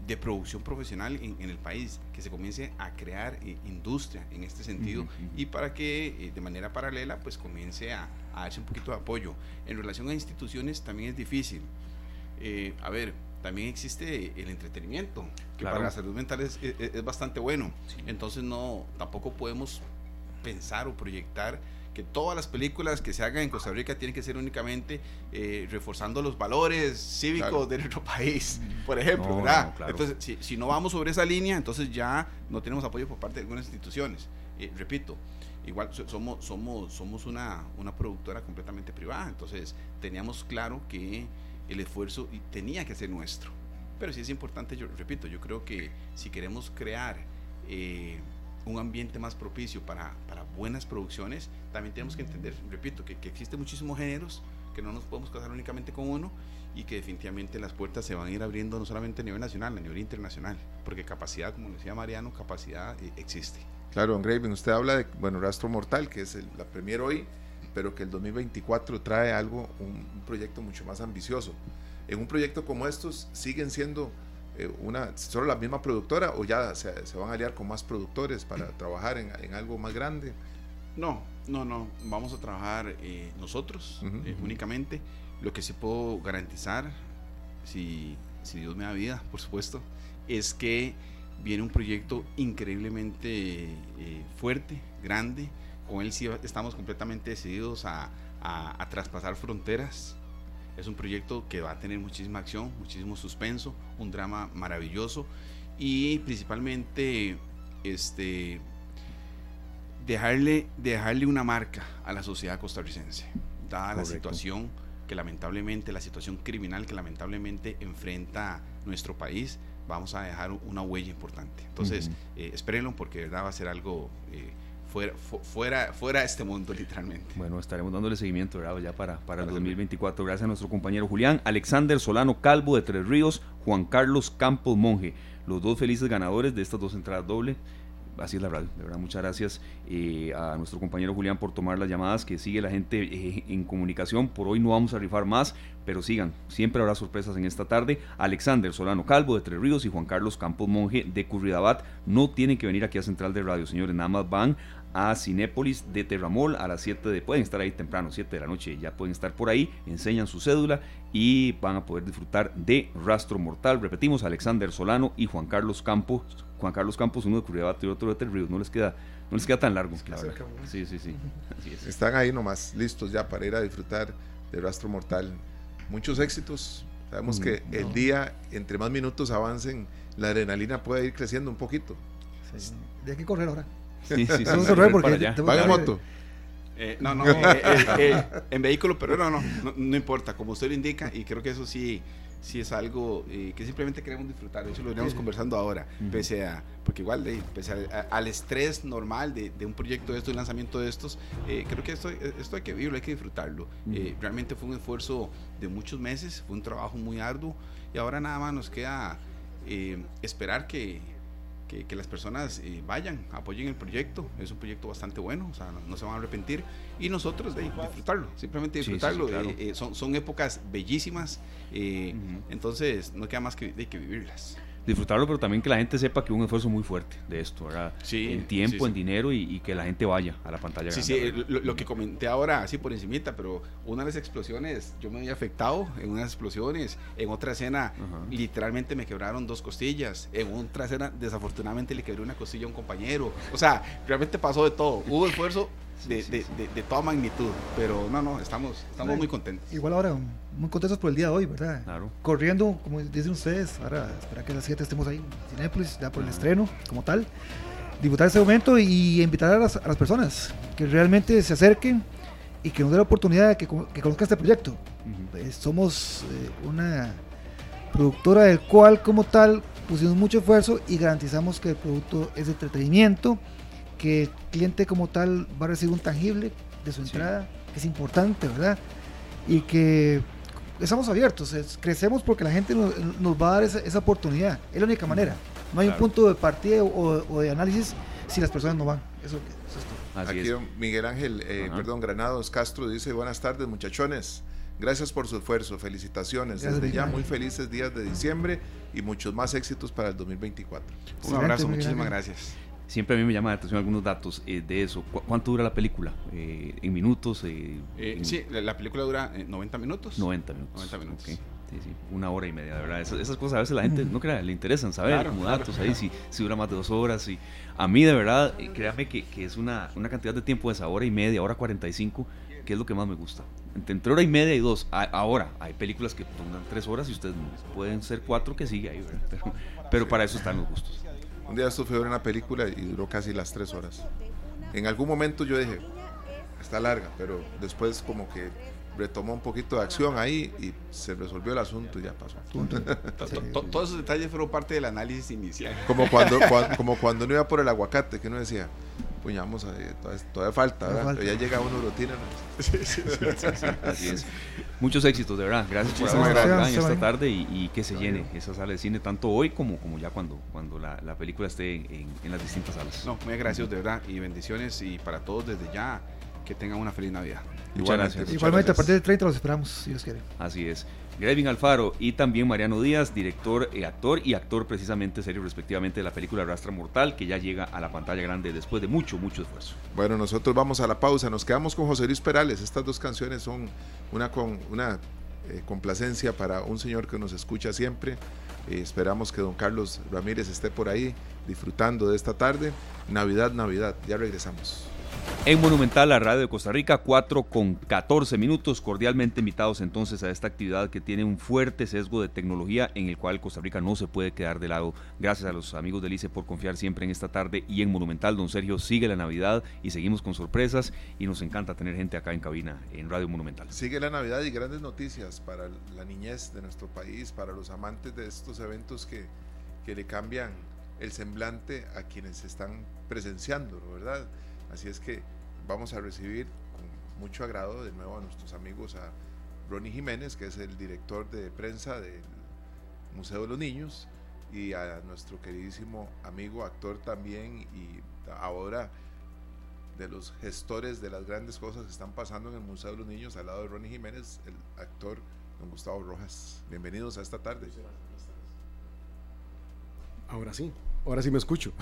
de producción profesional en, el país, que se comience a crear eh, industria en este sentido y para que eh, de manera paralela pues comience a, a, darse un poquito de apoyo. En relación a instituciones también es difícil. Eh, a ver, también existe el entretenimiento, que para la salud mental es, es, bastante bueno. Entonces no, tampoco podemos pensar o proyectar que todas las películas que se hagan en Costa Rica tienen que ser únicamente eh, reforzando los valores cívicos de nuestro país, por ejemplo, ¿verdad? Entonces, si, si, no vamos sobre esa línea, entonces ya no tenemos apoyo por parte de algunas instituciones. Eh, repito, igual somos, somos, somos una, una productora completamente privada, entonces teníamos claro que el esfuerzo tenía que ser nuestro. Pero sí es importante, yo repito, yo creo que si queremos crear... Eh, un ambiente más propicio para, para, buenas producciones, también tenemos que entender, repito, que, que existen muchísimos géneros, que no nos podemos casar únicamente con uno y que definitivamente las puertas se van a ir abriendo no solamente a nivel nacional, a nivel internacional, porque capacidad, como decía Mariano, capacidad eh, existe. Claro, Don Graven, usted habla de, bueno, Rastro Mortal, que es la premier hoy, pero que el 2024 trae algo, un proyecto mucho más ambicioso. En un proyecto como estos siguen siendo eh, una, solo la misma productora o ya se, van a aliar con más productores para trabajar en, algo más grande? No, no, no, vamos a trabajar eh, nosotros eh, únicamente. Lo que sí puedo garantizar, si, si Dios me da vida, por supuesto, es que viene un proyecto increíblemente fuerte, grande. Con él sí estamos completamente decididos a, a traspasar fronteras. Es un proyecto que va a tener muchísima acción, muchísimo suspenso, un drama maravilloso y principalmente este, dejarle, dejarle una marca a la sociedad costarricense, dada la situación que lamentablemente, la situación criminal que lamentablemente enfrenta nuestro país, vamos a dejar una huella importante. Entonces, eh, espérenlo porque de verdad va a ser algo... Eh, fuera, fuera, fuera de este mundo, literalmente. Bueno, estaremos dándole seguimiento ¿verdad? ya para, para el 2024. Gracias a nuestro compañero Julián, Alexander Solano Calvo de Tres Ríos, Juan Carlos Campos Monje, los dos felices ganadores de estas dos entradas doble así es la radio. De verdad, muchas gracias eh, a nuestro compañero Julián por tomar las llamadas, que sigue la gente eh, en comunicación. Por hoy no vamos a rifar más, pero sigan, siempre habrá sorpresas en esta tarde. Alexander Solano Calvo de Tres Ríos y Juan Carlos Campos Monje de Curridabat no tienen que venir aquí a Central de Radio, señores, nada más van a Cinépolis de Terramol a las 7 de, pueden estar ahí temprano, 7 de la noche, ya pueden estar por ahí, enseñan su cédula y van a poder disfrutar de Rastro Mortal. Repetimos, Alexander Solano y Juan Carlos Campos, Juan Carlos Campos, uno de Curridabat y otro de Ter no les queda, no les queda tan largo, Sí, sí, sí. Están ahí nomás, listos ya para ir a disfrutar de Rastro Mortal. Muchos éxitos. Sabemos mm, que el día, entre más minutos avancen, la adrenalina puede ir creciendo un poquito. De aquí correr ahora. Sí, sí, sí. Vamos moto. Eh, no, no, eh, eh, en vehículo, pero no, no, no, importa, como usted lo indica, y creo que eso sí, sí es algo que simplemente queremos disfrutar, eso lo iremos conversando ahora, pese a, porque igual, pese al estrés normal de, de, un proyecto de estos, un lanzamiento de estos, creo que esto, esto hay que vivirlo, hay que disfrutarlo. realmente fue un esfuerzo de muchos meses, fue un trabajo muy arduo, y ahora nada más nos queda esperar que que, las personas eh, vayan, apoyen el proyecto. Es un proyecto bastante bueno, o sea, no, se van a arrepentir. Y nosotros de disfrutarlo, simplemente disfrutarlo. Eh, eh, son, son épocas bellísimas, entonces no queda más que, de que vivirlas disfrutarlo, pero también que la gente sepa que hubo un esfuerzo muy fuerte de esto, ¿verdad? Sí, en tiempo, en dinero y, que la gente vaya a la pantalla. Sí, sí, lo, que comenté ahora, así por encimita, pero una de las explosiones, yo me había afectado en unas explosiones, en otra escena literalmente me quebraron dos costillas, en otra escena desafortunadamente le quebré una costilla a un compañero, o sea, realmente pasó de todo, hubo esfuerzo de, de, de, toda magnitud. Pero no, no, estamos, estamos muy contentos. Igual ahora, muy contentos por el día de hoy, ¿verdad? Claro. Corriendo, como dicen ustedes, ahora espera que a las 7 estemos ahí en Cinépolis, ya por el estreno, como tal. Disfrutar ese momento y invitar a las, a las, personas que realmente se acerquen y que nos den la oportunidad de que, que conozcan este proyecto. Pues, somos eh, una productora del cual, como tal, pusimos mucho esfuerzo y garantizamos que el producto es de entretenimiento que el cliente como tal va a recibir un tangible de su entrada, que es importante, ¿verdad? Y que estamos abiertos, crecemos porque la gente nos, va a dar esa, oportunidad, es la única manera. No hay un punto de partida o, de análisis si las personas no van. Eso, es Aquí Miguel Ángel, eh, perdón, Granados Castro dice, buenas tardes muchachones. Gracias por su esfuerzo, felicitaciones. Desde ya, muy felices días de diciembre y muchos más éxitos para el 2024. Un abrazo, muchísimas gracias. Siempre a mí me llama la atención algunos datos eh, de eso. ¿Cuánto dura la película? Eh, ¿En minutos? Eh, sí, la, película dura 90 minutos. 90 minutos. 90 minutos. Sí, sí, una hora y media, de verdad. Esas, cosas a veces la gente no crea, le interesan saber como datos ahí, si, si, dura más de dos horas. Y a mí, de verdad, créame que, que, es una, una cantidad de tiempo de esa hora y media, hora 45, que es lo que más me gusta. Entre, hora y media y dos. ahora, hay películas que toman tres horas y ustedes pueden ser cuatro que sigue ahí, ¿verdad? Pero, pero para eso están los gustos. Un día estuve en una película y duró casi las tres horas. En algún momento yo dije, está larga, pero después como que retomó un poquito de acción ahí y se resolvió el asunto y ya pasó. Todos esos detalles fueron parte del análisis inicial. Como cuando, como cuando uno iba por el aguacate, que uno decía, puñamos, todavía, falta, Pero ya llega uno. Así es. Muchos éxitos, de verdad. Gracias por habernos esta tarde y, que se llene esa sala de cine, tanto hoy como, como ya cuando, cuando la, película esté en, las distintas salas. No, muy agradecidos, de verdad, y bendiciones y para todos desde ya, que tengan una feliz Navidad. Muchas gracias. Igualmente, a partir del 30 los esperamos, si Dios quiere. Así es. Grevin Alfaro y también Mariano Díaz, director, y actor y actor precisamente serio respectivamente de la película Rastra Mortal, que ya llega a la pantalla grande después de mucho, mucho esfuerzo. Bueno, nosotros vamos a la pausa, nos quedamos con José Luis Perales. Estas dos canciones son una, con, una eh, complacencia para un señor que nos escucha siempre. Eh, esperamos que don Carlos Ramírez esté por ahí disfrutando de esta tarde. Navidad, Navidad, ya regresamos. En Monumental, la radio de Costa Rica, 4 con 14 minutos. Cordialmente invitados entonces a esta actividad que tiene un fuerte sesgo de tecnología en el cual Costa Rica no se puede quedar de lado. Gracias a los amigos del ICE por confiar siempre en esta tarde y en Monumental. Don Sergio sigue la Navidad y seguimos con sorpresas y nos encanta tener gente acá en cabina en Radio Monumental. Sigue la Navidad y grandes noticias para la niñez de nuestro país, para los amantes de estos eventos que, que le cambian el semblante a quienes están presenciando, ¿verdad? Así es que vamos a recibir con mucho agrado de nuevo a nuestros amigos, a Ronnie Jiménez, que es el director de prensa del Museo de los Niños, y a nuestro queridísimo amigo, actor también, y ahora de los gestores de las grandes cosas que están pasando en el Museo de los Niños, al lado de Ronnie Jiménez, el actor don Gustavo Rojas. Bienvenidos a esta tarde. Ahora sí, ahora sí me escucho.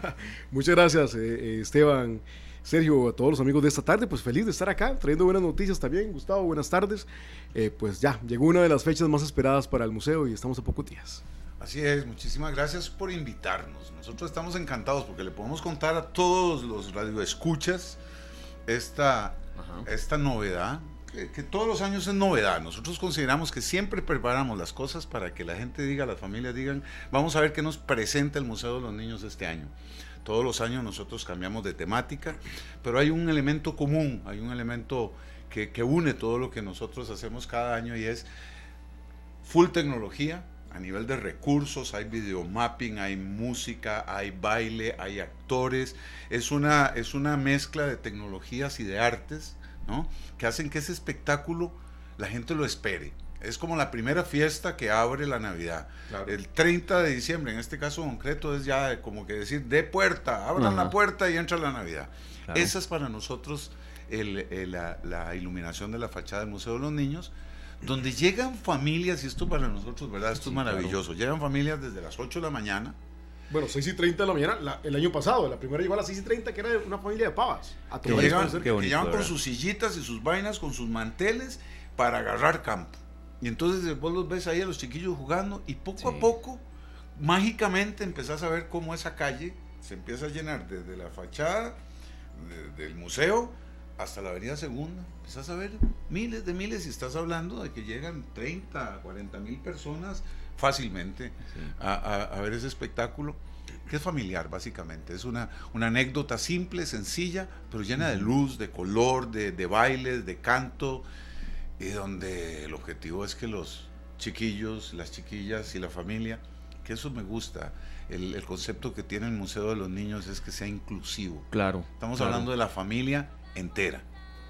Muchas gracias, eh, eh, Esteban, Sergio, a todos los amigos de esta tarde. Pues feliz de estar acá, trayendo buenas noticias también. Gustavo, buenas tardes. Eh, pues ya, llegó una de las fechas más esperadas para el museo y estamos a pocos días. Así es, muchísimas gracias por invitarnos. Nosotros estamos encantados porque le podemos contar a todos los radioescuchas esta, esta novedad que, todos los años es novedad. Nosotros consideramos que siempre preparamos las cosas para que la gente diga, las familias digan, vamos a ver qué nos presenta el Museo de los Niños este año. Todos los años nosotros cambiamos de temática, pero hay un elemento común, hay un elemento que, une todo lo que nosotros hacemos cada año y es full tecnología, a nivel de recursos, hay videomapping, hay música, hay baile, hay actores, es una, es una mezcla de tecnologías y de artes que hacen que ese espectáculo la gente lo espere. Es como la primera fiesta que abre la Navidad. El 30 de diciembre, en este caso concreto, es ya como que decir, de puerta, abran la puerta y entra la Navidad. Esa es para nosotros la, iluminación de la fachada del Museo de los Niños, donde llegan familias, y esto para nosotros, ¿verdad? Esto es maravilloso. Llegan familias desde las 8 de la mañana, bueno, 6 y 30 de la mañana, el año pasado, la primera llegó a las 6 y 30, que era una familia de pavas. A que llegan, que con sus sillitas y sus vainas, con sus manteles, para agarrar campo. Y entonces vos los ves ahí a los chiquillos jugando y poco a poco, mágicamente empezás a ver cómo esa calle se empieza a llenar desde la fachada del museo hasta la avenida segunda. Empezás a ver miles de miles y estás hablando de que llegan 30, 40 mil personas fácilmente a, ver ese espectáculo, que es familiar básicamente. Es una, una anécdota simple, sencilla, pero llena de luz, de color, de, de bailes, de canto, y donde el objetivo es que los chiquillos, las chiquillas y la familia, que eso me gusta. El, concepto que tiene el Museo de los Niños es que sea inclusivo. Claro. Estamos hablando de la familia entera.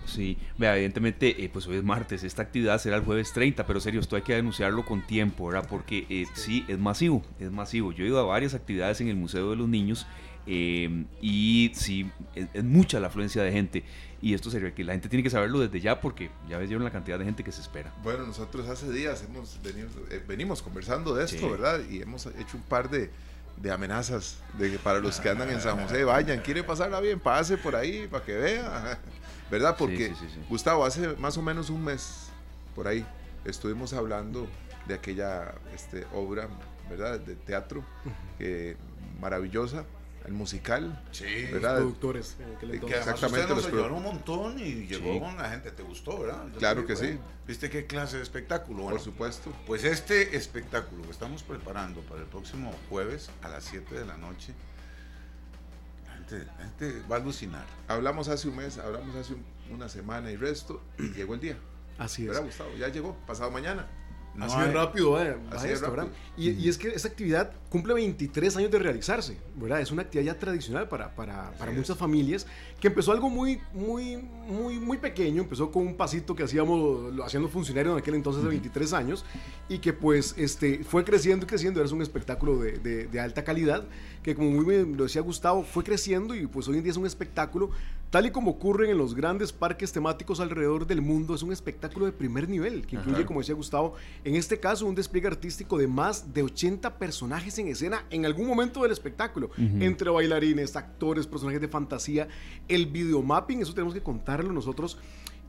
Sí, vea, evidentemente, eh, pues hoy es martes, esta actividad será el jueves 30, pero serio, esto hay que denunciarlo con tiempo, ¿verdad? Porque eh, sí, es masivo, es masivo. Yo he ido a varias actividades en el Museo de los Niños eh, y sí, es, mucha la afluencia de gente. Y esto sería que la gente tiene que saberlo desde ya porque ya vieron la cantidad de gente que se espera. Bueno, nosotros hace días hemos venido, venimos conversando de esto, ¿verdad? Y hemos hecho un par de, de amenazas de que para los que andan en San José, vayan, quiere pasarla bien, pase por ahí para que vea. ¿Verdad? Porque, Gustavo, hace más o menos un mes, por ahí, estuvimos hablando de aquella este, obra, ¿verdad? De teatro, maravillosa, el musical. Sí, ¿verdad? los productores. Que exactamente nos ayudaron un montón y llegó con la gente, ¿te gustó, verdad? claro que sí. ¿Viste qué clase de espectáculo? Por supuesto. Pues este espectáculo que estamos preparando para el próximo jueves a las 7 de la noche la gente va a alucinar. Hablamos hace un mes, hablamos hace una semana y resto, y llegó el día. Así es. ¿Verdad, Gustavo? Ya llegó, pasado mañana. Así de rápido, así esto, rápido. Y, y, es que esta actividad cumple 23 años de realizarse, ¿verdad? Es una actividad ya tradicional para, para, para muchas familias, que empezó algo muy, muy, muy, muy pequeño, empezó con un pasito que hacíamos, haciendo funcionario en aquel entonces de 23 años, y que pues este, fue creciendo y creciendo, era un espectáculo de, de, de alta calidad, que como muy bien lo decía Gustavo, fue creciendo y pues hoy en día es un espectáculo, tal y como ocurre en los grandes parques temáticos alrededor del mundo, es un espectáculo de primer nivel, que incluye, como decía Gustavo, en este caso un despliegue artístico de más de 80 personajes en escena en algún momento del espectáculo, entre bailarines, actores, personajes de fantasía, el videomapping, eso tenemos que contarlo nosotros,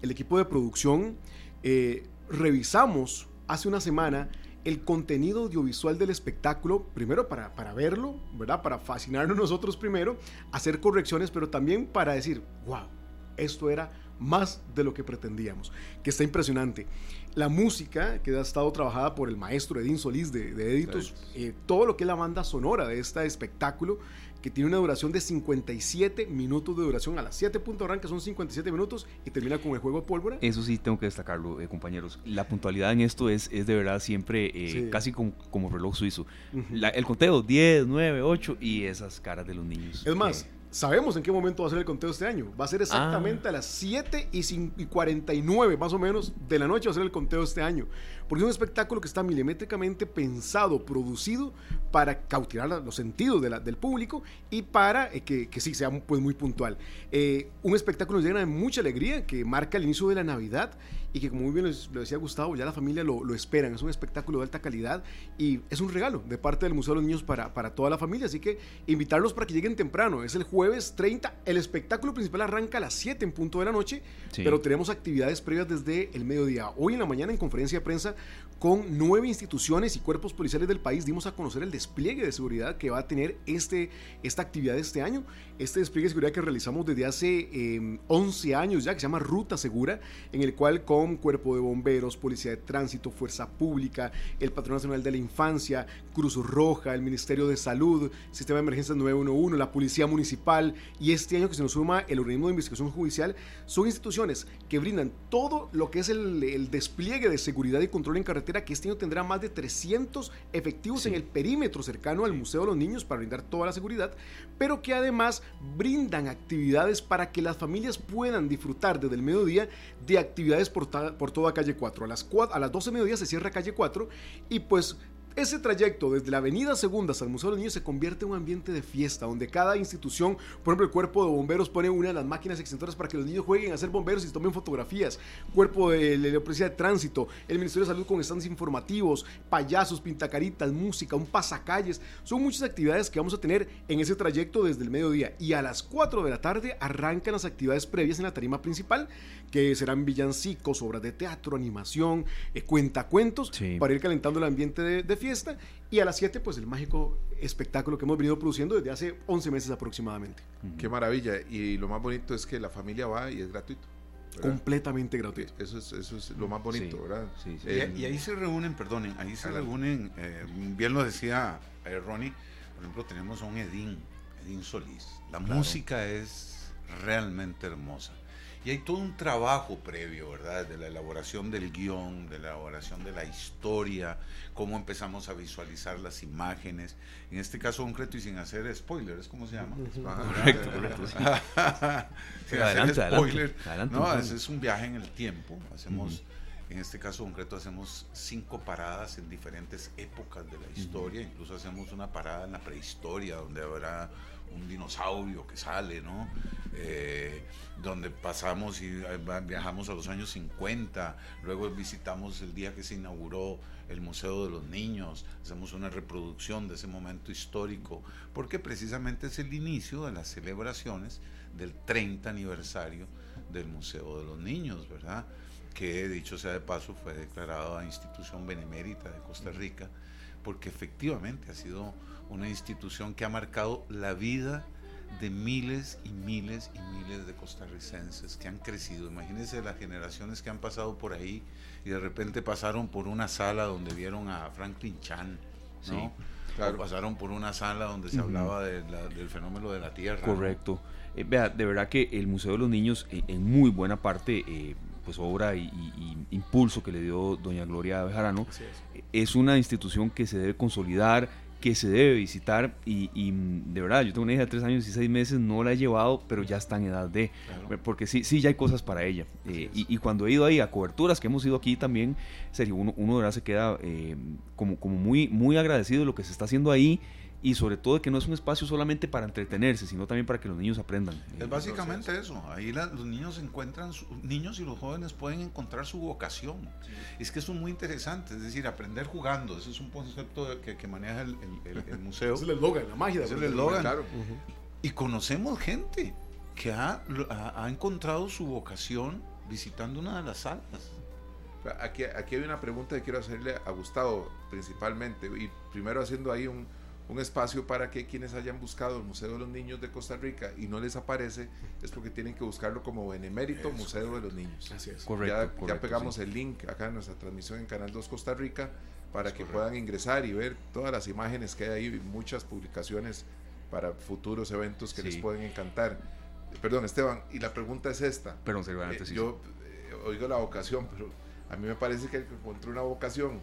el equipo de producción, eh, revisamos hace una semana el contenido audiovisual del espectáculo, primero para, para verlo, ¿verdad? Para fascinarnos nosotros primero, hacer correcciones, pero también para decir, wow, esto era más de lo que pretendíamos, que está impresionante. La música que ha estado trabajada por el maestro Edín Solís de, de Editos, eh, todo lo que es la banda sonora de este espectáculo, que tiene una duración de 57 minutos de duración. A las 7 puntos arranca son 57 minutos y termina con el juego de pólvora. Eso sí, tengo que destacarlo, eh, compañeros. La puntualidad en esto es, es de verdad siempre eh, casi como, como, reloj suizo. el conteo, 10, 9, 8 y esas caras de los niños. Es más, sabemos en qué momento va a ser el conteo este año. Va a ser exactamente ah. a las 7 y, 49 más o menos de la noche va a ser el conteo este año. Porque es un espectáculo que está milimétricamente pensado, producido para cautivar los sentidos del público y para eh, que, que, sí sea pues, muy puntual. Eh, un espectáculo lleno de mucha alegría que marca el inicio de la Navidad y que como muy bien lo decía Gustavo, ya la familia lo, lo, esperan. Es un espectáculo de alta calidad y es un regalo de parte del Museo de los Niños para, para toda la familia. Así que invitarlos para que lleguen temprano. Es el jueves 30. El espectáculo principal arranca a las 7 en punto de la noche, pero tenemos actividades previas desde el mediodía. Hoy en la mañana en conferencia de prensa con nueve instituciones y cuerpos policiales del país dimos a conocer el despliegue de seguridad que va a tener este, esta actividad este año. Este despliegue de seguridad que realizamos desde hace 11 em, años ya, que se llama Ruta Segura, en el cual con Cuerpo de Bomberos, Policía de Tránsito, Fuerza Pública, el Patrón Nacional de la Infancia, Cruz Roja, el Ministerio de Salud, Sistema de Emergencias 911, la Policía Municipal y este año que se nos suma el Organismo de Investigación Judicial, son instituciones que brindan todo lo que es el, el despliegue de seguridad y control en carretera que este año tendrá más de 300 efectivos en el perímetro cercano al Museo de los Niños para brindar toda la seguridad, pero que además brindan actividades para que las familias puedan disfrutar desde el mediodía de actividades por, por toda calle 4. A las, 4, a las 12 de mediodía se cierra calle 4 y pues ese trayecto desde la Avenida Segunda hasta el Museo de los Niños se convierte en un ambiente de fiesta, donde cada institución, por ejemplo, el Cuerpo de Bomberos pone una de las máquinas extensoras para que los niños jueguen a ser bomberos y tomen fotografías, Cuerpo de la Policía de Tránsito, el Ministerio de Salud con stands informativos, payasos, pintacaritas, música, un pasacalles. Son muchas actividades que vamos a tener en ese trayecto desde el mediodía. Y a las 4 de la tarde arrancan las actividades previas en la tarima principal, que serán villancicos, obras de teatro, animación, eh, cuentacuentos, para ir calentando el ambiente de, de fiesta. Y a las 7, pues el mágico espectáculo que hemos venido produciendo desde hace 11 meses aproximadamente. Qué maravilla. Y lo más bonito es que la familia va y es gratuito. Completamente gratuito. Eso es, eso es lo más bonito, ¿verdad? y, ahí se reúnen, perdonen, ahí se reúnen, eh, bien lo decía eh, Ronnie, por ejemplo, tenemos a un Edín, Edín Solís. La música es realmente hermosa Y hay todo un trabajo previo, ¿verdad? De la elaboración del guion, de la elaboración de la historia, cómo empezamos a visualizar las imágenes. En este caso concreto y sin hacer spoilers, ¿cómo se llama? Correcto, correcto. sin hacer spoiler. no, es, un viaje en el tiempo. Hacemos, en este caso concreto, hacemos cinco paradas en diferentes épocas de la historia. Incluso hacemos una parada en la prehistoria, donde habrá un dinosaurio que sale, ¿no? Eh, donde pasamos y eh, viajamos a los años 50, luego visitamos el día que se inauguró el Museo de los Niños, hacemos una reproducción de ese momento histórico, porque precisamente es el inicio de las celebraciones del 30 aniversario del Museo de los Niños, ¿verdad? Que dicho sea de paso fue declarada institución benemérita de Costa Rica, porque efectivamente ha sido una institución que ha marcado la vida de miles y miles y miles de costarricenses que han crecido. Imagínense las generaciones que han pasado por ahí y de repente pasaron por una sala donde vieron a Franklin Chan, ¿no? claro. pasaron por una sala donde se hablaba del fenómeno de la Tierra. Correcto. Eh, vea, de verdad que el Museo de los Niños, eh, en muy buena parte, eh, pues obra y, impulso que le dio doña Gloria Bejarano, es. es una institución que se debe consolidar, que se debe visitar y, de verdad, yo tengo una hija de tres años y seis meses, no la he llevado, pero ya está en edad de, porque sí, sí, ya hay cosas para ella. Eh, y, cuando he ido ahí a coberturas que hemos ido aquí también, serio, uno, uno de verdad se queda eh, como, como muy, muy agradecido de lo que se está haciendo ahí y sobre todo que no es un espacio solamente para entretenerse, sino también para que los niños aprendan. Es básicamente eso, ahí los niños encuentran, niños y los jóvenes pueden encontrar su vocación. Es que eso es muy interesante, es decir, aprender jugando, ese es un concepto que, que maneja el, el, museo. es el eslogan, la magia. Es el eslogan. Claro. Y conocemos gente que ha, ha, encontrado su vocación visitando una de las salas. Aquí, aquí hay una pregunta que quiero hacerle a Gustavo principalmente, y primero haciendo ahí un, un espacio para que quienes hayan buscado el Museo de los Niños de Costa Rica y no les aparece, es porque tienen que buscarlo como Benemérito Museo de los Niños. Así es. Correcto, ya, pegamos el link acá en nuestra transmisión en Canal 2 Costa Rica para que puedan ingresar y ver todas las imágenes que hay ahí, muchas publicaciones para futuros eventos que les pueden encantar. Perdón, Esteban, y la pregunta es esta. Perdón, eh, Yo eh, oigo la vocación, pero a mí me parece que el que encontró una vocación,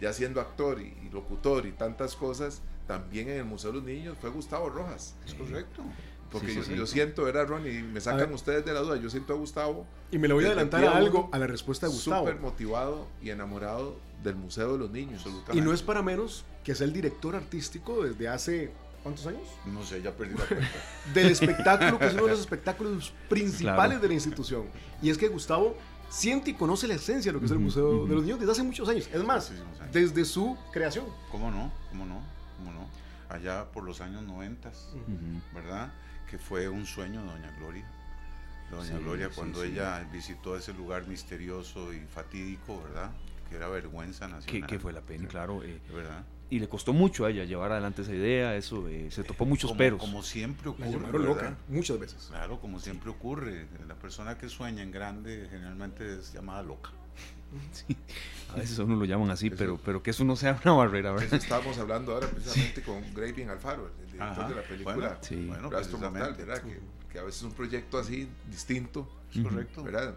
ya siendo actor y locutor y tantas cosas, también en el Museo de los Niños fue Gustavo Rojas. Es correcto. Porque yo, siento, era Ronnie, me sacan ustedes de la duda, yo siento a Gustavo. Y me lo voy a adelantar a algo, a la respuesta de Gustavo. Súper motivado y enamorado del Museo de los Niños. Y no es para menos que es el director artístico desde hace ¿Cuántos años? No sé, ya perdí la cuenta. Del espectáculo, que es uno de los espectáculos principales de la institución. Y es que Gustavo siente y conoce la esencia de lo que es el Museo de los Niños desde hace muchos años. Es más, desde su creación. ¿Cómo no? ¿Cómo no? Allá por los años 90, ¿verdad? Que fue un sueño de Doña Gloria. Doña Gloria cuando ella visitó ese lugar misterioso y fatídico, ¿verdad? Que era vergüenza nacional. Que, fue la pena, claro. Eh, ¿verdad? Y le costó mucho a ella llevar adelante esa idea, eso, eh, se topó muchos peros. Como siempre ocurre. La loca, muchas veces. Claro, como siempre ocurre. La persona que sueña en grande generalmente es llamada loca. A veces a uno lo llaman así, pero, pero que eso no sea una barrera. ¿verdad? Eso estábamos hablando ahora precisamente con Graving Alfaro, el director de la película bueno, Rastro Mortal, ¿verdad? Que, a veces un proyecto así distinto, correcto, ¿verdad?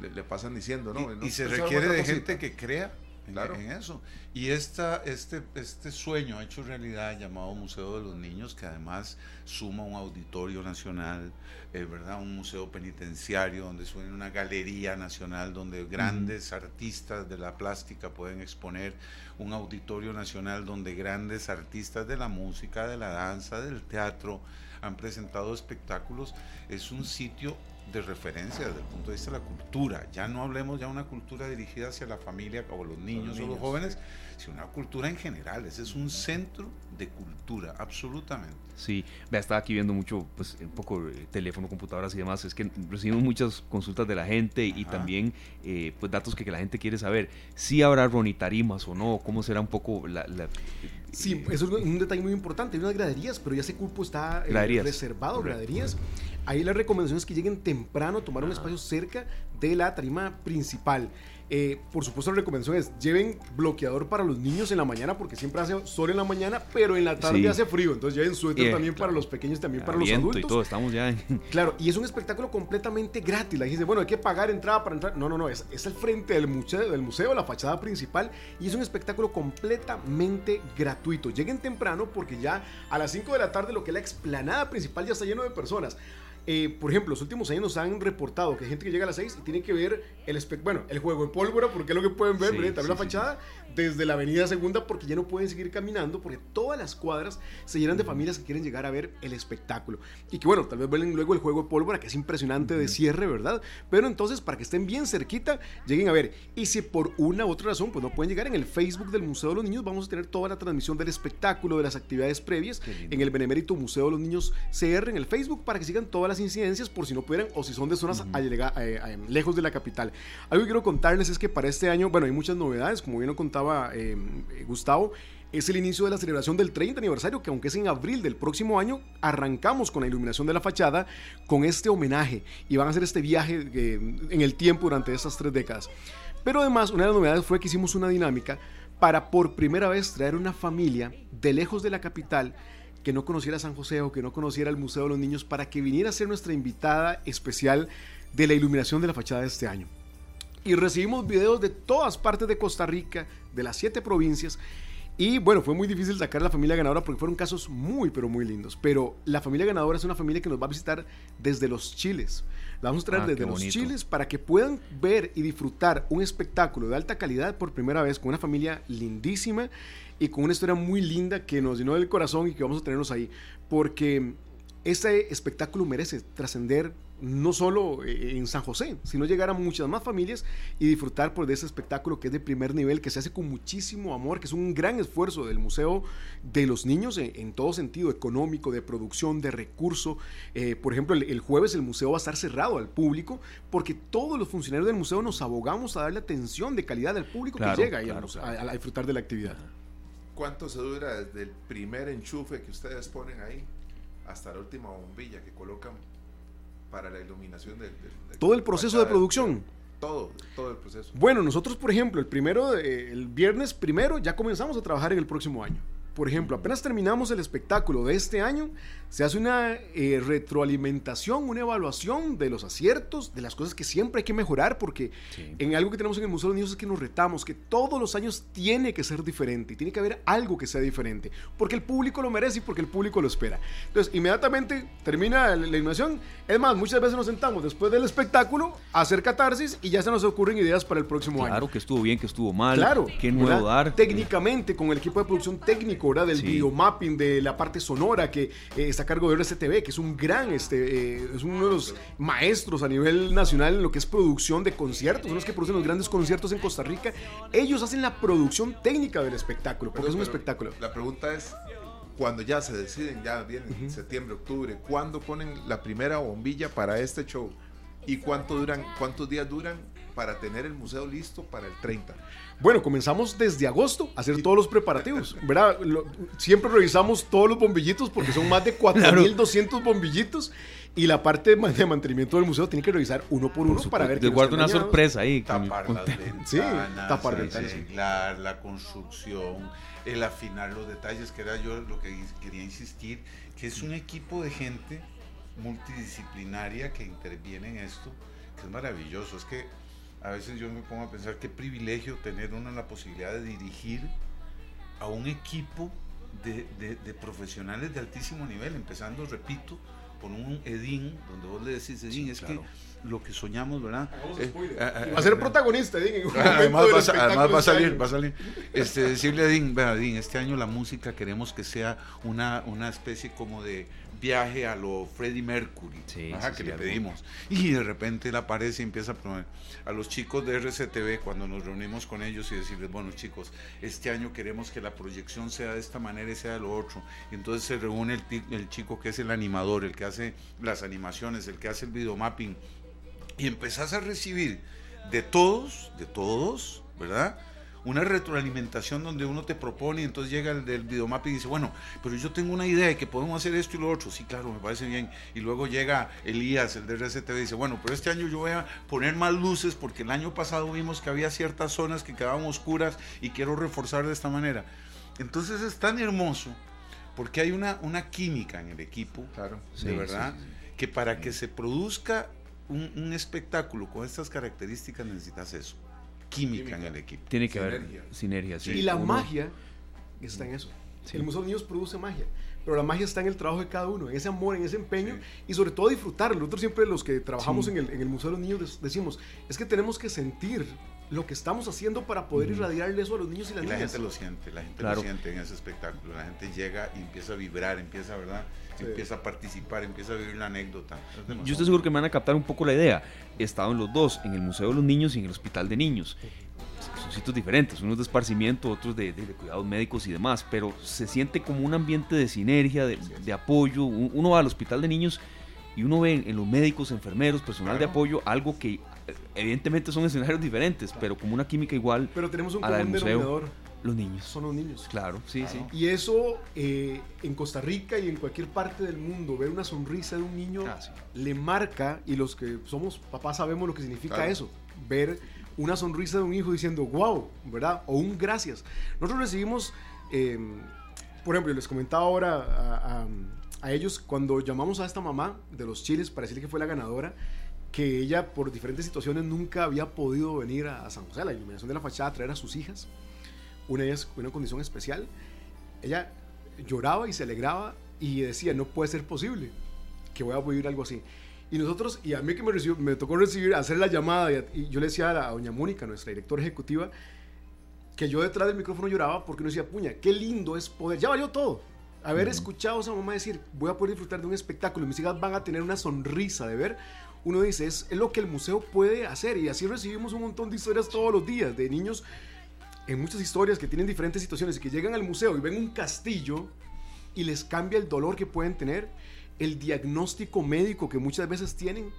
Le, pasan diciendo, ¿no? Y, se requiere de gente que crea claro. en eso. Y esta, este, este sueño hecho realidad llamado Museo de los Niños, que además suma un auditorio nacional, eh, ¿verdad? un museo penitenciario, donde suena una galería nacional, donde grandes artistas de la plástica pueden exponer, un auditorio nacional donde grandes artistas de la música, de la danza, del teatro han presentado espectáculos. Es un sitio de referencia desde el punto de vista de la cultura. Ya no hablemos ya de una cultura dirigida hacia la familia o los niños, o los jóvenes, sino una cultura en general. Ese es un centro de cultura, absolutamente. Sí, estaba aquí viendo mucho, pues un poco eh, teléfono, computadoras y demás. Es que recibimos muchas consultas de la gente y también eh, pues datos que, la gente quiere saber. Si habrá ronitarimas o no, cómo será un poco la... sí, eso es un detalle muy importante. Hay unas graderías, pero ya ese cupo está eh, reservado, graderías. Ahí la recomendación es que lleguen temprano, tomar un espacio cerca de la tarima principal. Eh, por supuesto, la recomendación es lleven bloqueador para los niños en la mañana porque siempre hace sol en la mañana, pero en la tarde hace frío. Entonces lleven suéter también para los pequeños, también para los adultos. Y todo, estamos ya Claro, y es un espectáculo completamente gratis. La gente dice, bueno, hay que pagar entrada para entrar. No, no, no, es, es el frente del museo, del museo, la fachada principal, y es un espectáculo completamente gratuito. Lleguen temprano porque ya a las 5 de la tarde lo que es la explanada principal ya está lleno de personas. Eh, por ejemplo, los últimos años nos han reportado que hay gente que llega a las 6 y tiene que ver el, bueno, el juego en pólvora, porque es lo que pueden ver, también la fachada, desde la avenida Segunda, porque ya no pueden seguir caminando, porque todas las cuadras se llenan de familias que quieren llegar a ver el espectáculo. Y que bueno, tal vez ven luego el juego de pólvora, que es impresionante de cierre, ¿verdad? Pero entonces, para que estén bien cerquita, lleguen a ver. Y si por una u otra razón, pues no pueden llegar en el Facebook del Museo de los Niños, vamos a tener toda la transmisión del espectáculo, de las actividades previas, en el Benemérito Museo de los Niños CR, en el Facebook, para que sigan todas las incidencias por si no pudieran o si son de zonas lejos de la capital. Algo que quiero contarles es que para este año, bueno, hay muchas novedades, como bien lo contaba em, Gustavo, es el inicio de la celebración del 30 aniversario, que aunque es en abril del próximo año, arrancamos con la iluminación de la fachada con este homenaje y van a hacer este viaje eh, en el tiempo durante estas tres décadas. Pero además, una de las novedades fue que hicimos una dinámica para por primera vez traer una familia de lejos de la capital que no conociera San José o que no conociera el Museo de los Niños para que viniera a ser nuestra invitada especial de la iluminación de la fachada de este año. Y recibimos videos de todas partes de Costa Rica, de las siete provincias. Y bueno, fue muy difícil sacar a la familia ganadora porque fueron casos muy, pero muy lindos. Pero la familia ganadora es una familia que nos va a visitar desde los chiles. La vamos a traer ah, desde los chiles para que puedan ver y disfrutar un espectáculo de alta calidad por primera vez con una familia lindísima y con una historia muy linda que nos llenó el corazón y que vamos a tenernos ahí. Porque este espectáculo merece trascender no solo eh, en San José, sino llegar a muchas más familias y disfrutar por pues, de ese espectáculo que es de primer nivel, que se hace con muchísimo amor, que es un gran esfuerzo del Museo de los Niños en, todo sentido, económico, de producción, de recurso. Eh, por ejemplo, el, jueves el museo va a estar cerrado al público porque todos los funcionarios del museo nos abogamos a darle atención de calidad al público que llega a disfrutar de la actividad. ¿Cuánto se dura desde el primer enchufe que ustedes ponen ahí hasta la última bombilla que colocan para la iluminación del... todo el proceso de producción. Todo, todo el proceso. Bueno, nosotros, por ejemplo, el primero, el viernes primero, ya comenzamos a trabajar en el próximo año. Por ejemplo, apenas terminamos el espectáculo de este año, se hace una eh, retroalimentación, una evaluación de los aciertos, de las cosas que siempre hay que mejorar, porque en algo que tenemos en el Museo de los Niños es que nos retamos, que todos los años tiene que ser diferente, y tiene que haber algo que sea diferente, porque el público lo merece y porque el público lo espera. Entonces, inmediatamente termina la, animación. Es más, muchas veces nos sentamos después del espectáculo a hacer catarsis y ya se nos ocurren ideas para el próximo año. Claro, que estuvo bien, que estuvo mal, claro, qué nuevo dar. Técnicamente, con el equipo de producción técnico, ¿verdad? Del videomapping, de la parte sonora que eh, está a cargo de RCTV, que es un gran, este, eh, es uno de los maestros a nivel nacional en lo que es producción de conciertos, son los que producen los grandes conciertos en Costa Rica. Ellos hacen la producción técnica del espectáculo, porque es un espectáculo. La pregunta es, cuando ya se deciden, ya viene septiembre, octubre, ¿cuándo ponen la primera bombilla para este show? ¿Y cuánto duran, cuántos días duran para tener el museo listo para el 30? Bueno, comenzamos desde agosto a hacer todos los preparativos, ¿verdad? siempre revisamos todos los bombillitos porque son más de 4.200 bombillitos y la parte de mantenimiento del museo tiene que revisar uno por uno para ver que guardo una sorpresa ahí. Tapar las ventanas, sí, tapar ventanas. Arreglar la construcción, el afinar los detalles, que era yo lo que quería insistir, que es un equipo de gente multidisciplinaria que interviene en esto, que es maravilloso. Es que a veces yo me pongo a pensar qué privilegio tener uno la posibilidad de dirigir a un equipo de, de, profesionales de altísimo nivel, empezando, repito, por un Edín, donde vos le decís, Edín, es que lo que soñamos, ¿verdad? Eh, va a ser protagonista, Edín. además, va, a salir, va a salir. Este, decirle a Edín, Edín, este año la música queremos que sea una, una especie como de viaje a lo Freddie Mercury, que le pedimos. Y de repente él aparece y empieza a promover a los chicos de RCTV cuando nos reunimos con ellos y decirles, bueno chicos, este año queremos que la proyección sea de esta manera y sea de lo otro. Y entonces se reúne el, el chico que es el animador, el que hace las animaciones, el que hace el videomapping. Y empezás a recibir de todos, de todos, ¿verdad? Una retroalimentación donde uno te propone y entonces llega el del videomap y dice, bueno, pero yo tengo una idea de que podemos hacer esto y lo otro. Sí, claro, me parece bien. Y luego llega Elías, el de RCTV, y dice, bueno, pero este año yo voy a poner más luces porque el año pasado vimos que había ciertas zonas que quedaban oscuras y quiero reforzar de esta manera. Entonces es tan hermoso porque hay una, una química en el equipo, claro, de verdad, que para que se produzca un, un espectáculo con estas características necesitas eso química, en el equipo. Tiene que haber sinergia. Y la magia está en eso. El Museo de Niños produce magia, pero la magia está en el trabajo de cada uno, en ese amor, en ese empeño y sobre todo disfrutarlo. Nosotros siempre los que trabajamos en el, en, el, Museo de los Niños decimos, es que tenemos que sentir lo que estamos haciendo para poder irradiarle eso a los niños y las y niñas. La gente lo siente, la gente lo siente en ese espectáculo, la gente llega y empieza a vibrar, empieza, ¿verdad? empieza a participar, empieza a vivir la anécdota. Yo estoy seguro que me van a captar un poco la idea. He estado en los dos, en el Museo de los Niños y en el Hospital de Niños. Son sitios diferentes, unos de esparcimiento, otros de, de, de cuidados médicos y demás, pero se siente como un ambiente de sinergia, de, de apoyo. Uno va al Hospital de Niños y uno ve en los médicos, enfermeros, personal claro. de apoyo, algo que evidentemente son escenarios diferentes, pero como una química igual pero tenemos un a museo. denominador. Los niños. Son los niños. Claro, sí, claro. sí. Y eso eh, en Costa Rica y en cualquier parte del mundo, ver una sonrisa de un niño ah, sí. le marca, y los que somos papás sabemos lo que significa claro. eso, ver una sonrisa de un hijo diciendo, wow, ¿verdad? O un gracias. Nosotros recibimos, eh, por ejemplo, les comentaba ahora a, a, a ellos, cuando llamamos a esta mamá de los chiles para decirle que fue la ganadora, que ella por diferentes situaciones nunca había podido venir a San José, a la iluminación de la fachada, a traer a sus hijas. Una de ellas con una condición especial. Ella lloraba y se alegraba y decía, no puede ser posible que voy a vivir algo así. Y nosotros, y a mí que me, recibió, me tocó recibir, hacer la llamada, y, y, yo le decía a, la, a doña Mónica, nuestra directora ejecutiva, que yo detrás del micrófono lloraba porque uno decía, puña, qué lindo es poder, ya valió todo. Haber uh -huh. escuchado a esa mamá decir, voy a poder disfrutar de un espectáculo, mis hijas van a tener una sonrisa de ver uno dice, es, lo que el museo puede hacer. Y así recibimos un montón de historias todos los días de niños en muchas historias que tienen diferentes situaciones y que llegan al museo y ven un castillo y les cambia el dolor que pueden tener, el diagnóstico médico que muchas veces tienen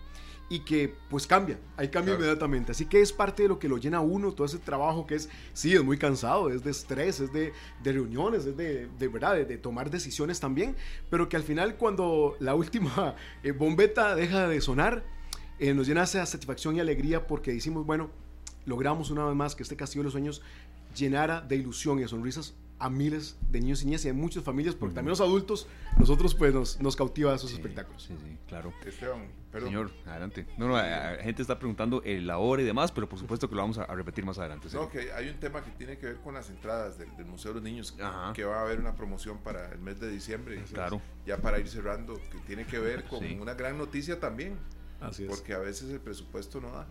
y que pues cambia, cambia claro. inmediatamente. Así que es parte de lo que lo llena uno, todo ese trabajo que es, sí, es muy cansado, es de estrés, es de, de reuniones, es de, de verdad, de, de, tomar decisiones también, pero que al final cuando la última eh, bombeta deja de sonar, eh, nos llena esa satisfacción y alegría porque decimos, bueno, logramos una vez más que este Castillo de los Sueños llenara de ilusión y de sonrisas a miles de niños y niñas y a muchas familias, porque uh -huh. también los adultos, nosotros pues nos, nos cautiva esos sí, espectáculos. Sí, sí, claro. Esteban, perdón. Señor, adelante. No, no, la gente está preguntando la hora y demás, pero por supuesto que lo vamos a, a repetir más adelante. ¿sí? No, que hay un tema que tiene que ver con las entradas del, del Museo de los Niños, Ajá. que va a haber una promoción para el mes de diciembre. Claro. Ya para ir cerrando, que tiene que ver con sí. una gran noticia también. Así es. Porque a veces el presupuesto no da.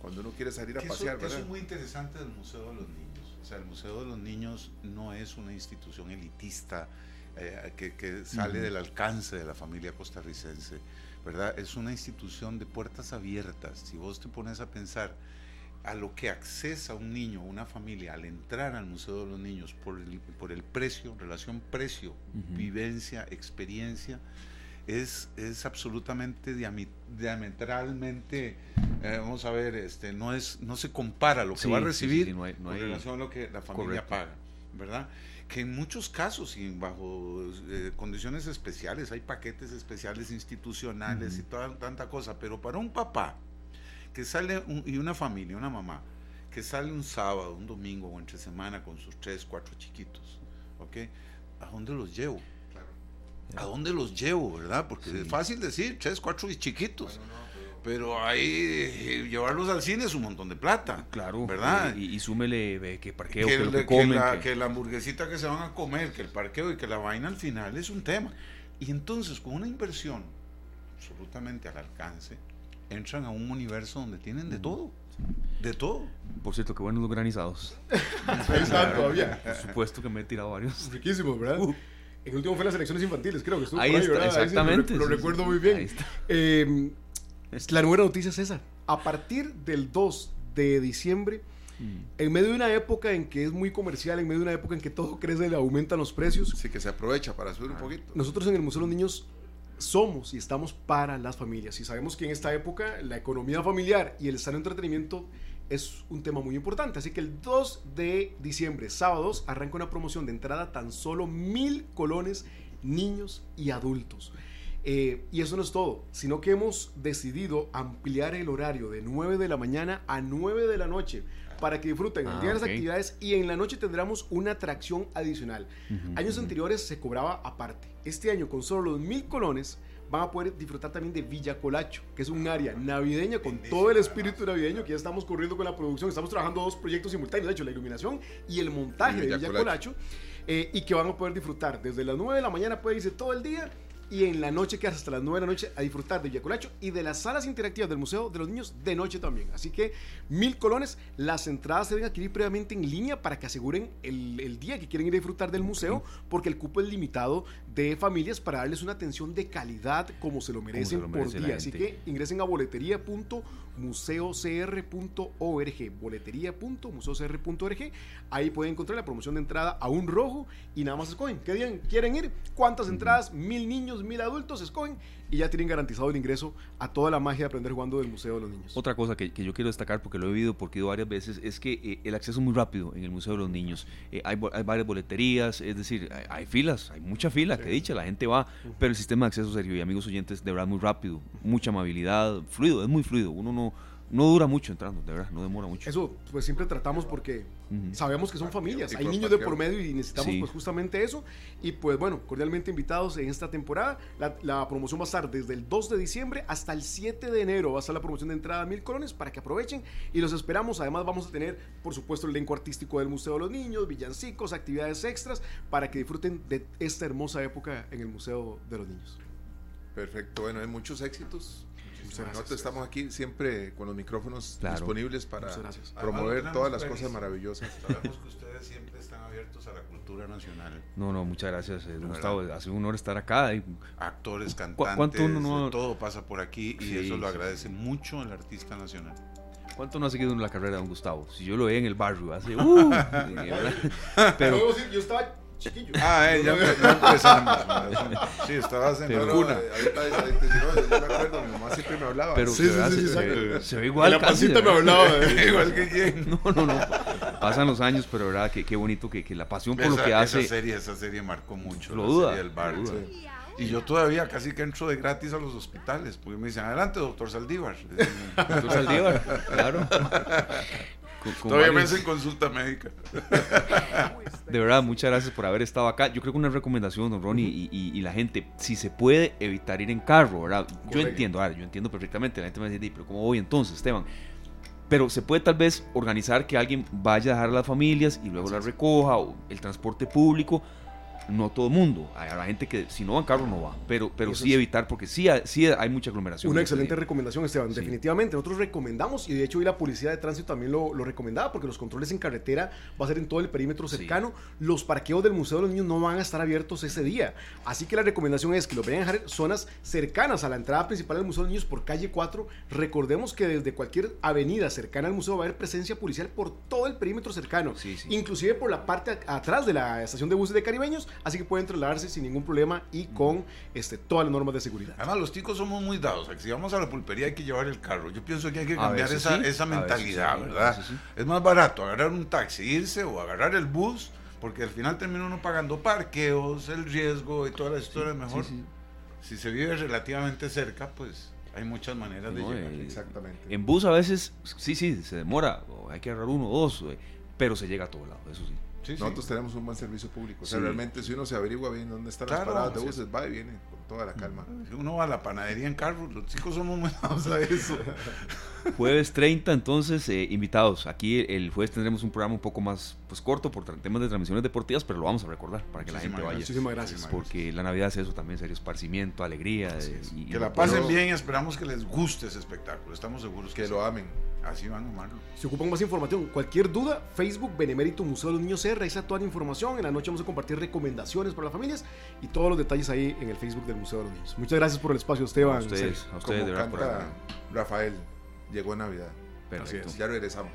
Cuando uno quiere salir a pasear, eso, ¿verdad? Eso es muy interesante del Museo de los Niños. O sea, el Museo de los Niños no es una institución elitista eh, que, que, sale uh -huh. del alcance de la familia costarricense, ¿verdad? Es una institución de puertas abiertas. Si vos te pones a pensar a lo que accesa un niño, una familia, al entrar al Museo de los Niños por el, por el precio, relación precio, uh -huh. vivencia, experiencia, es, es absolutamente diametralmente, eh, vamos a ver, este, no, es, no se compara lo que sí, va a recibir sí, sí, no hay, no hay, con relación a lo que la familia correcto. paga, ¿verdad? Que en muchos casos y bajo eh, condiciones especiales, hay paquetes especiales institucionales uh -huh. y toda tanta cosa, pero para un papá que sale un, y una familia, una mamá, que sale un sábado, un domingo o entre semana con sus tres, cuatro chiquitos, ¿ok? ¿A dónde los llevo? ¿A dónde los llevo, verdad? Porque sí. es fácil decir, tres, cuatro y chiquitos. Pero... ahí eh, llevarlos al cine es un montón de plata. Claro. ¿Verdad? Y, y súmele que parqueo, que, que, lo que, comen. Que la, que... que la hamburguesita que se van a comer, que el parqueo y que la vaina al final es un tema. Y entonces, con una inversión absolutamente al alcance, entran a un universo donde tienen de todo. De todo. Por cierto, qué buenos los granizados. claro, todavía. Por supuesto que me he tirado varios. Riquísimo, ¿verdad? Uh. El último fue las elecciones infantiles, creo que estuvo ahí, por ahí está, Exactamente. Ahí, lo, lo sí, recuerdo sí, muy bien. Eh, la nueva noticia es esa. A partir del 2 de diciembre, mm. en medio de una época en que es muy comercial, en medio de una época en que todo crece y aumentan los precios. Sí, que se aprovecha para subir ah. un poquito. Nosotros en el Museo de los Niños somos y estamos para las familias. Y sabemos que en esta época la economía familiar y el sano entretenimiento es un tema muy importante. Así que el 2 de diciembre, sábados, arranca una promoción de entrada tan solo mil colones, niños y adultos. Eh, y eso no es todo, sino que hemos decidido ampliar el horario de 9 de la mañana a 9 de la noche para que disfruten el día de las actividades y en la noche tendremos una atracción adicional. Años anteriores se cobraba aparte. Este año con solo los mil colones van a poder disfrutar también de Villa Colacho, que es un área navideña con todo el espíritu navideño que ya estamos corriendo con la producción. Estamos trabajando dos proyectos simultáneos, de hecho, la iluminación y el montaje de Villa Colacho, eh, y que van a poder disfrutar desde las 9 de la mañana, puede irse todo el día y en la noche quedas hasta las 9 de la noche a disfrutar de Villacolacho y de las salas interactivas del Museo de los Niños de noche también. Así que mil colones, las entradas se deben adquirir previamente en línea para que aseguren el, día que quieren ir a disfrutar del museo, porque el cupo es limitado de familias para darles una atención de calidad como se lo merecen por día. Así que ingresen a boletería.museocr.org, boletería.museocr.org, ahí pueden encontrar la promoción de entrada a un rojo y nada más escogen. ¿Qué día quieren ir? ¿Cuántas entradas? Mil niños mil adultos escogen y ya tienen garantizado el ingreso a toda la magia de aprender jugando del Museo de los Niños. Otra cosa que, yo quiero destacar, porque lo he vivido, porque he ido varias veces, es que eh, el acceso es muy rápido en el Museo de los Niños. Eh, hay, varias boleterías, es decir, hay, filas, hay mucha fila, que dicha, la gente va, pero el sistema de acceso, serio, y amigos oyentes, de verdad muy rápido, mucha amabilidad, fluido, es muy fluido. Uno no no dura mucho entrando, de verdad, no demora mucho. Eso, pues siempre tratamos porque sabemos que son familias, hay niños de por medio y necesitamos pues justamente eso. Y pues bueno, cordialmente invitados en esta temporada. La, promoción va a estar desde el 2 de diciembre hasta el 7 de enero. Va a estar la promoción de entrada a mil colones para que aprovechen y los esperamos. Además vamos a tener, por supuesto, el elenco artístico del Museo de los Niños, villancicos, actividades extras para que disfruten de esta hermosa época en el Museo de los Niños. Perfecto, bueno, hay muchos éxitos nosotros estamos aquí siempre con los micrófonos disponibles para promover todas las cosas maravillosas. Sabemos que ustedes siempre están abiertos a la cultura nacional. No, no, muchas gracias, eh, Gustavo. Hace un honor estar acá. Actores, cantantes, todo pasa por aquí y eso lo agradece mucho el artista nacional. ¿Cuánto no ha seguido en la carrera de don Gustavo? Si yo lo veía en el barrio hace... Uh, pero, yo estaba chiquillo. Ah, eh, ya, empezamos. sí, estabas en la cuna. Ahorita, yo me acuerdo, mi mamá siempre me hablaba. Pero sí, se, sí, sí, se, ve igual. la pasita me hablaba. igual que quién. No, no, no. Pasan los años, pero verdad, que qué bonito que, que la pasión por lo que hace. Esa serie, esa serie marcó mucho. Lo duda. Serie del bar. Y yo todavía casi que entro de gratis a los hospitales, porque me dicen, adelante, doctor Saldívar. doctor Saldívar, claro. Todavía me hacen consulta médica. De verdad, muchas gracias por haber estado acá. Yo creo que una recomendación, don Ronnie, y, la gente, si se puede evitar ir en carro, ¿verdad? Yo entiendo, yo entiendo perfectamente. La gente me dice, pero ¿cómo voy entonces, Esteban? Pero se puede tal vez organizar que alguien vaya a dejar a las familias y luego la recoja, o el transporte público no todo el mundo. Hay, la gente que si no va en carro no va, pero, pero sí evitar porque sí, sí hay mucha aglomeración. Una excelente recomendación, Esteban. Definitivamente, nosotros recomendamos y de hecho hoy la policía de tránsito también lo, lo, recomendaba porque los controles en carretera va a ser en todo el perímetro cercano. Los parqueos del Museo de los Niños no van a estar abiertos ese día. Así que la recomendación es que lo vayan a dejar zonas cercanas a la entrada principal del Museo de los Niños por calle 4. Recordemos que desde cualquier avenida cercana al museo va a haber presencia policial por todo el perímetro cercano. Inclusive por la parte atrás de la estación de buses de caribeños así que pueden trasladarse sin ningún problema y con este, todas las normas de seguridad. Además, los ticos somos muy dados. Si vamos a la pulpería hay que llevar el carro. Yo pienso que hay que cambiar esa, esa mentalidad, ¿verdad? Es más barato agarrar un taxi, irse o agarrar el bus, porque al final termina uno pagando parqueos, el riesgo y toda la historia mejor. Si se vive relativamente cerca, pues hay muchas maneras de llegar. Eh, Exactamente. En bus a veces, sí, sí, se demora, hay que agarrar uno o dos, pero se llega a todo lado, eso sí. Nosotros tenemos un buen servicio público. O sea, realmente si uno se averigua bien dónde están las paradas de buses, va y viene toda la calma. Si uno va a la panadería en carro, los chicos somos muy a eso. Jueves 30, entonces, eh, invitados. Aquí el jueves tendremos un programa un poco más pues corto por temas de transmisiones deportivas, pero lo vamos a recordar para que la gente vaya. Muchísimas gracias. Porque la Navidad es eso también, serio esparcimiento, alegría. y, que la pasen bien y esperamos que les guste ese espectáculo. Estamos seguros que, lo amen. Así van a amarlo. Si ocupan más información, cualquier duda, Facebook Benemérito Museo de los Niños R, ahí está toda la información. En la noche vamos a compartir recomendaciones para las familias y todos los detalles ahí en el Facebook del Museo de los Niños. Muchas gracias por el espacio, Esteban. A ustedes, a ustedes de verdad, Rafael, llegó Navidad. Perfecto. Ya regresamos.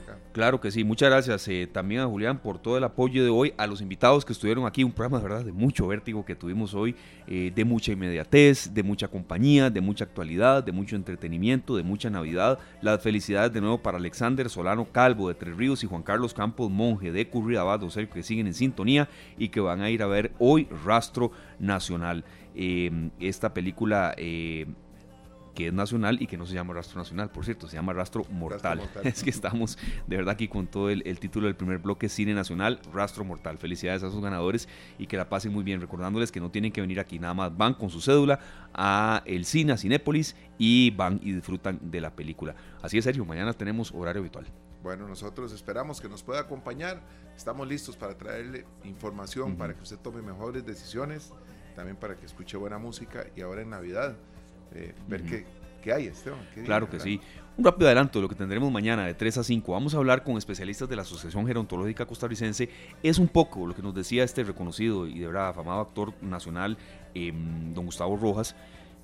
acá. Claro que sí, muchas gracias eh, también a Julián por todo el apoyo de hoy, a los invitados que estuvieron aquí, un programa de verdad de mucho vértigo que tuvimos hoy, eh, de mucha inmediatez, de mucha compañía, de mucha actualidad, de mucho entretenimiento, de mucha Navidad. Las felicidades de nuevo para Alexander Solano Calvo de Tres Ríos y Juan Carlos Campos Monje de Curridabat, Sergio, que siguen en sintonía y que van a ir a ver hoy Rastro Nacional. Eh, esta película que es nacional y que no se llama Rastro Nacional, por cierto, se llama Rastro Mortal. Es que estamos de verdad aquí con todo el, título del primer bloque Cine Nacional, Rastro Mortal. Felicidades a sus ganadores y que la pasen muy bien, recordándoles que no tienen que venir aquí, nada más van con su cédula a el cine, a Cinépolis y van y disfrutan de la película. Así es, Sergio, mañana tenemos horario habitual. Bueno, nosotros esperamos que nos pueda acompañar. Estamos listos para traerle información para que usted tome mejores decisiones, también para que escuche buena música y ahora en Navidad eh, ver qué, hay, Esteban. claro que sí. Un rápido adelanto de lo que tendremos mañana de 3 a 5. Vamos a hablar con especialistas de la Asociación Gerontológica Costarricense. Es un poco lo que nos decía este reconocido y de verdad afamado actor nacional, em, don Gustavo Rojas,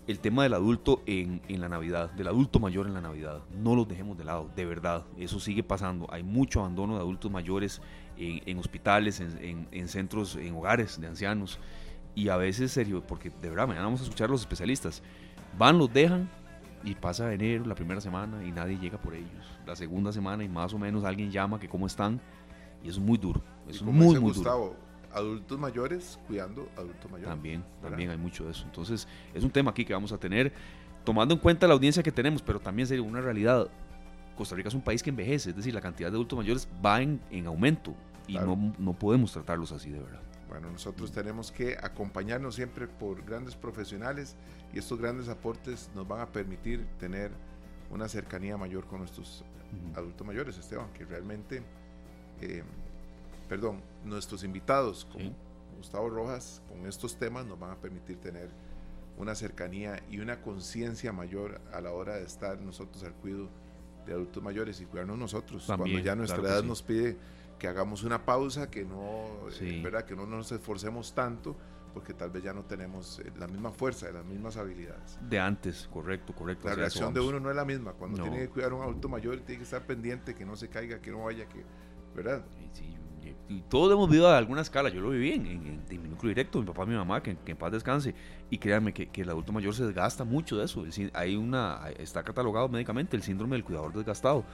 el tema del adulto en, la Navidad, del adulto mayor en la Navidad. No los dejemos de lado, de verdad. Eso sigue pasando. Hay mucho abandono de adultos mayores en, hospitales, en, en centros, en hogares de ancianos. Y a veces, serio, porque de verdad, mañana vamos a escuchar a los especialistas Van, los dejan y pasa enero, la primera semana y nadie llega por ellos. La segunda semana y más o menos alguien llama que cómo están y es muy duro. Es muy, muy Gustavo, adultos mayores cuidando adultos mayores. También, también hay mucho de eso. Entonces, es un tema aquí que vamos a tener, tomando en cuenta la audiencia que tenemos, pero también sería una realidad. Costa Rica es un país que envejece, es decir, la cantidad de adultos mayores va en, aumento y no, no podemos tratarlos así de verdad. Bueno, nosotros tenemos que acompañarnos siempre por grandes profesionales y estos grandes aportes nos van a permitir tener una cercanía mayor con nuestros adultos mayores, Esteban, que realmente, eh, perdón, nuestros invitados, como Gustavo Rojas, con estos temas nos van a permitir tener una cercanía y una conciencia mayor a la hora de estar nosotros al cuidado de adultos mayores y cuidarnos nosotros, cuando ya nuestra edad nos pide que hagamos una pausa, que no, eh, ¿verdad? que no nos esforcemos tanto, porque tal vez ya no tenemos eh, la misma fuerza, las mismas habilidades. De antes, correcto, correcto. La reacción de uno no es la misma. Cuando tiene que cuidar a un adulto mayor, tiene que estar pendiente, que no se caiga, que no vaya, que, ¿verdad? Sí, y todos hemos vivido a alguna escala. Yo lo viví en, en, mi núcleo directo, mi papá mi mamá, que, en paz descanse. Y créanme que, que, el adulto mayor se desgasta mucho de eso. hay una, está catalogado médicamente el síndrome del cuidador desgastado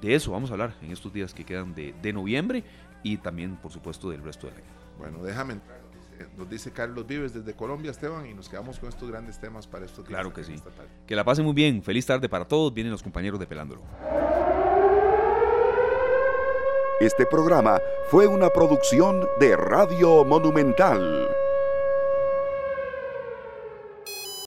de eso vamos a hablar en estos días que quedan de, de noviembre y también, por supuesto, del resto del año. Bueno, déjame entrar. Nos dice Carlos Vives desde Colombia, Esteban, y nos quedamos con estos grandes temas para estos días. Claro que sí. Que la pasen muy bien. Feliz tarde para todos. Vienen los compañeros de Pelándolo. Este programa fue una producción de Radio Monumental.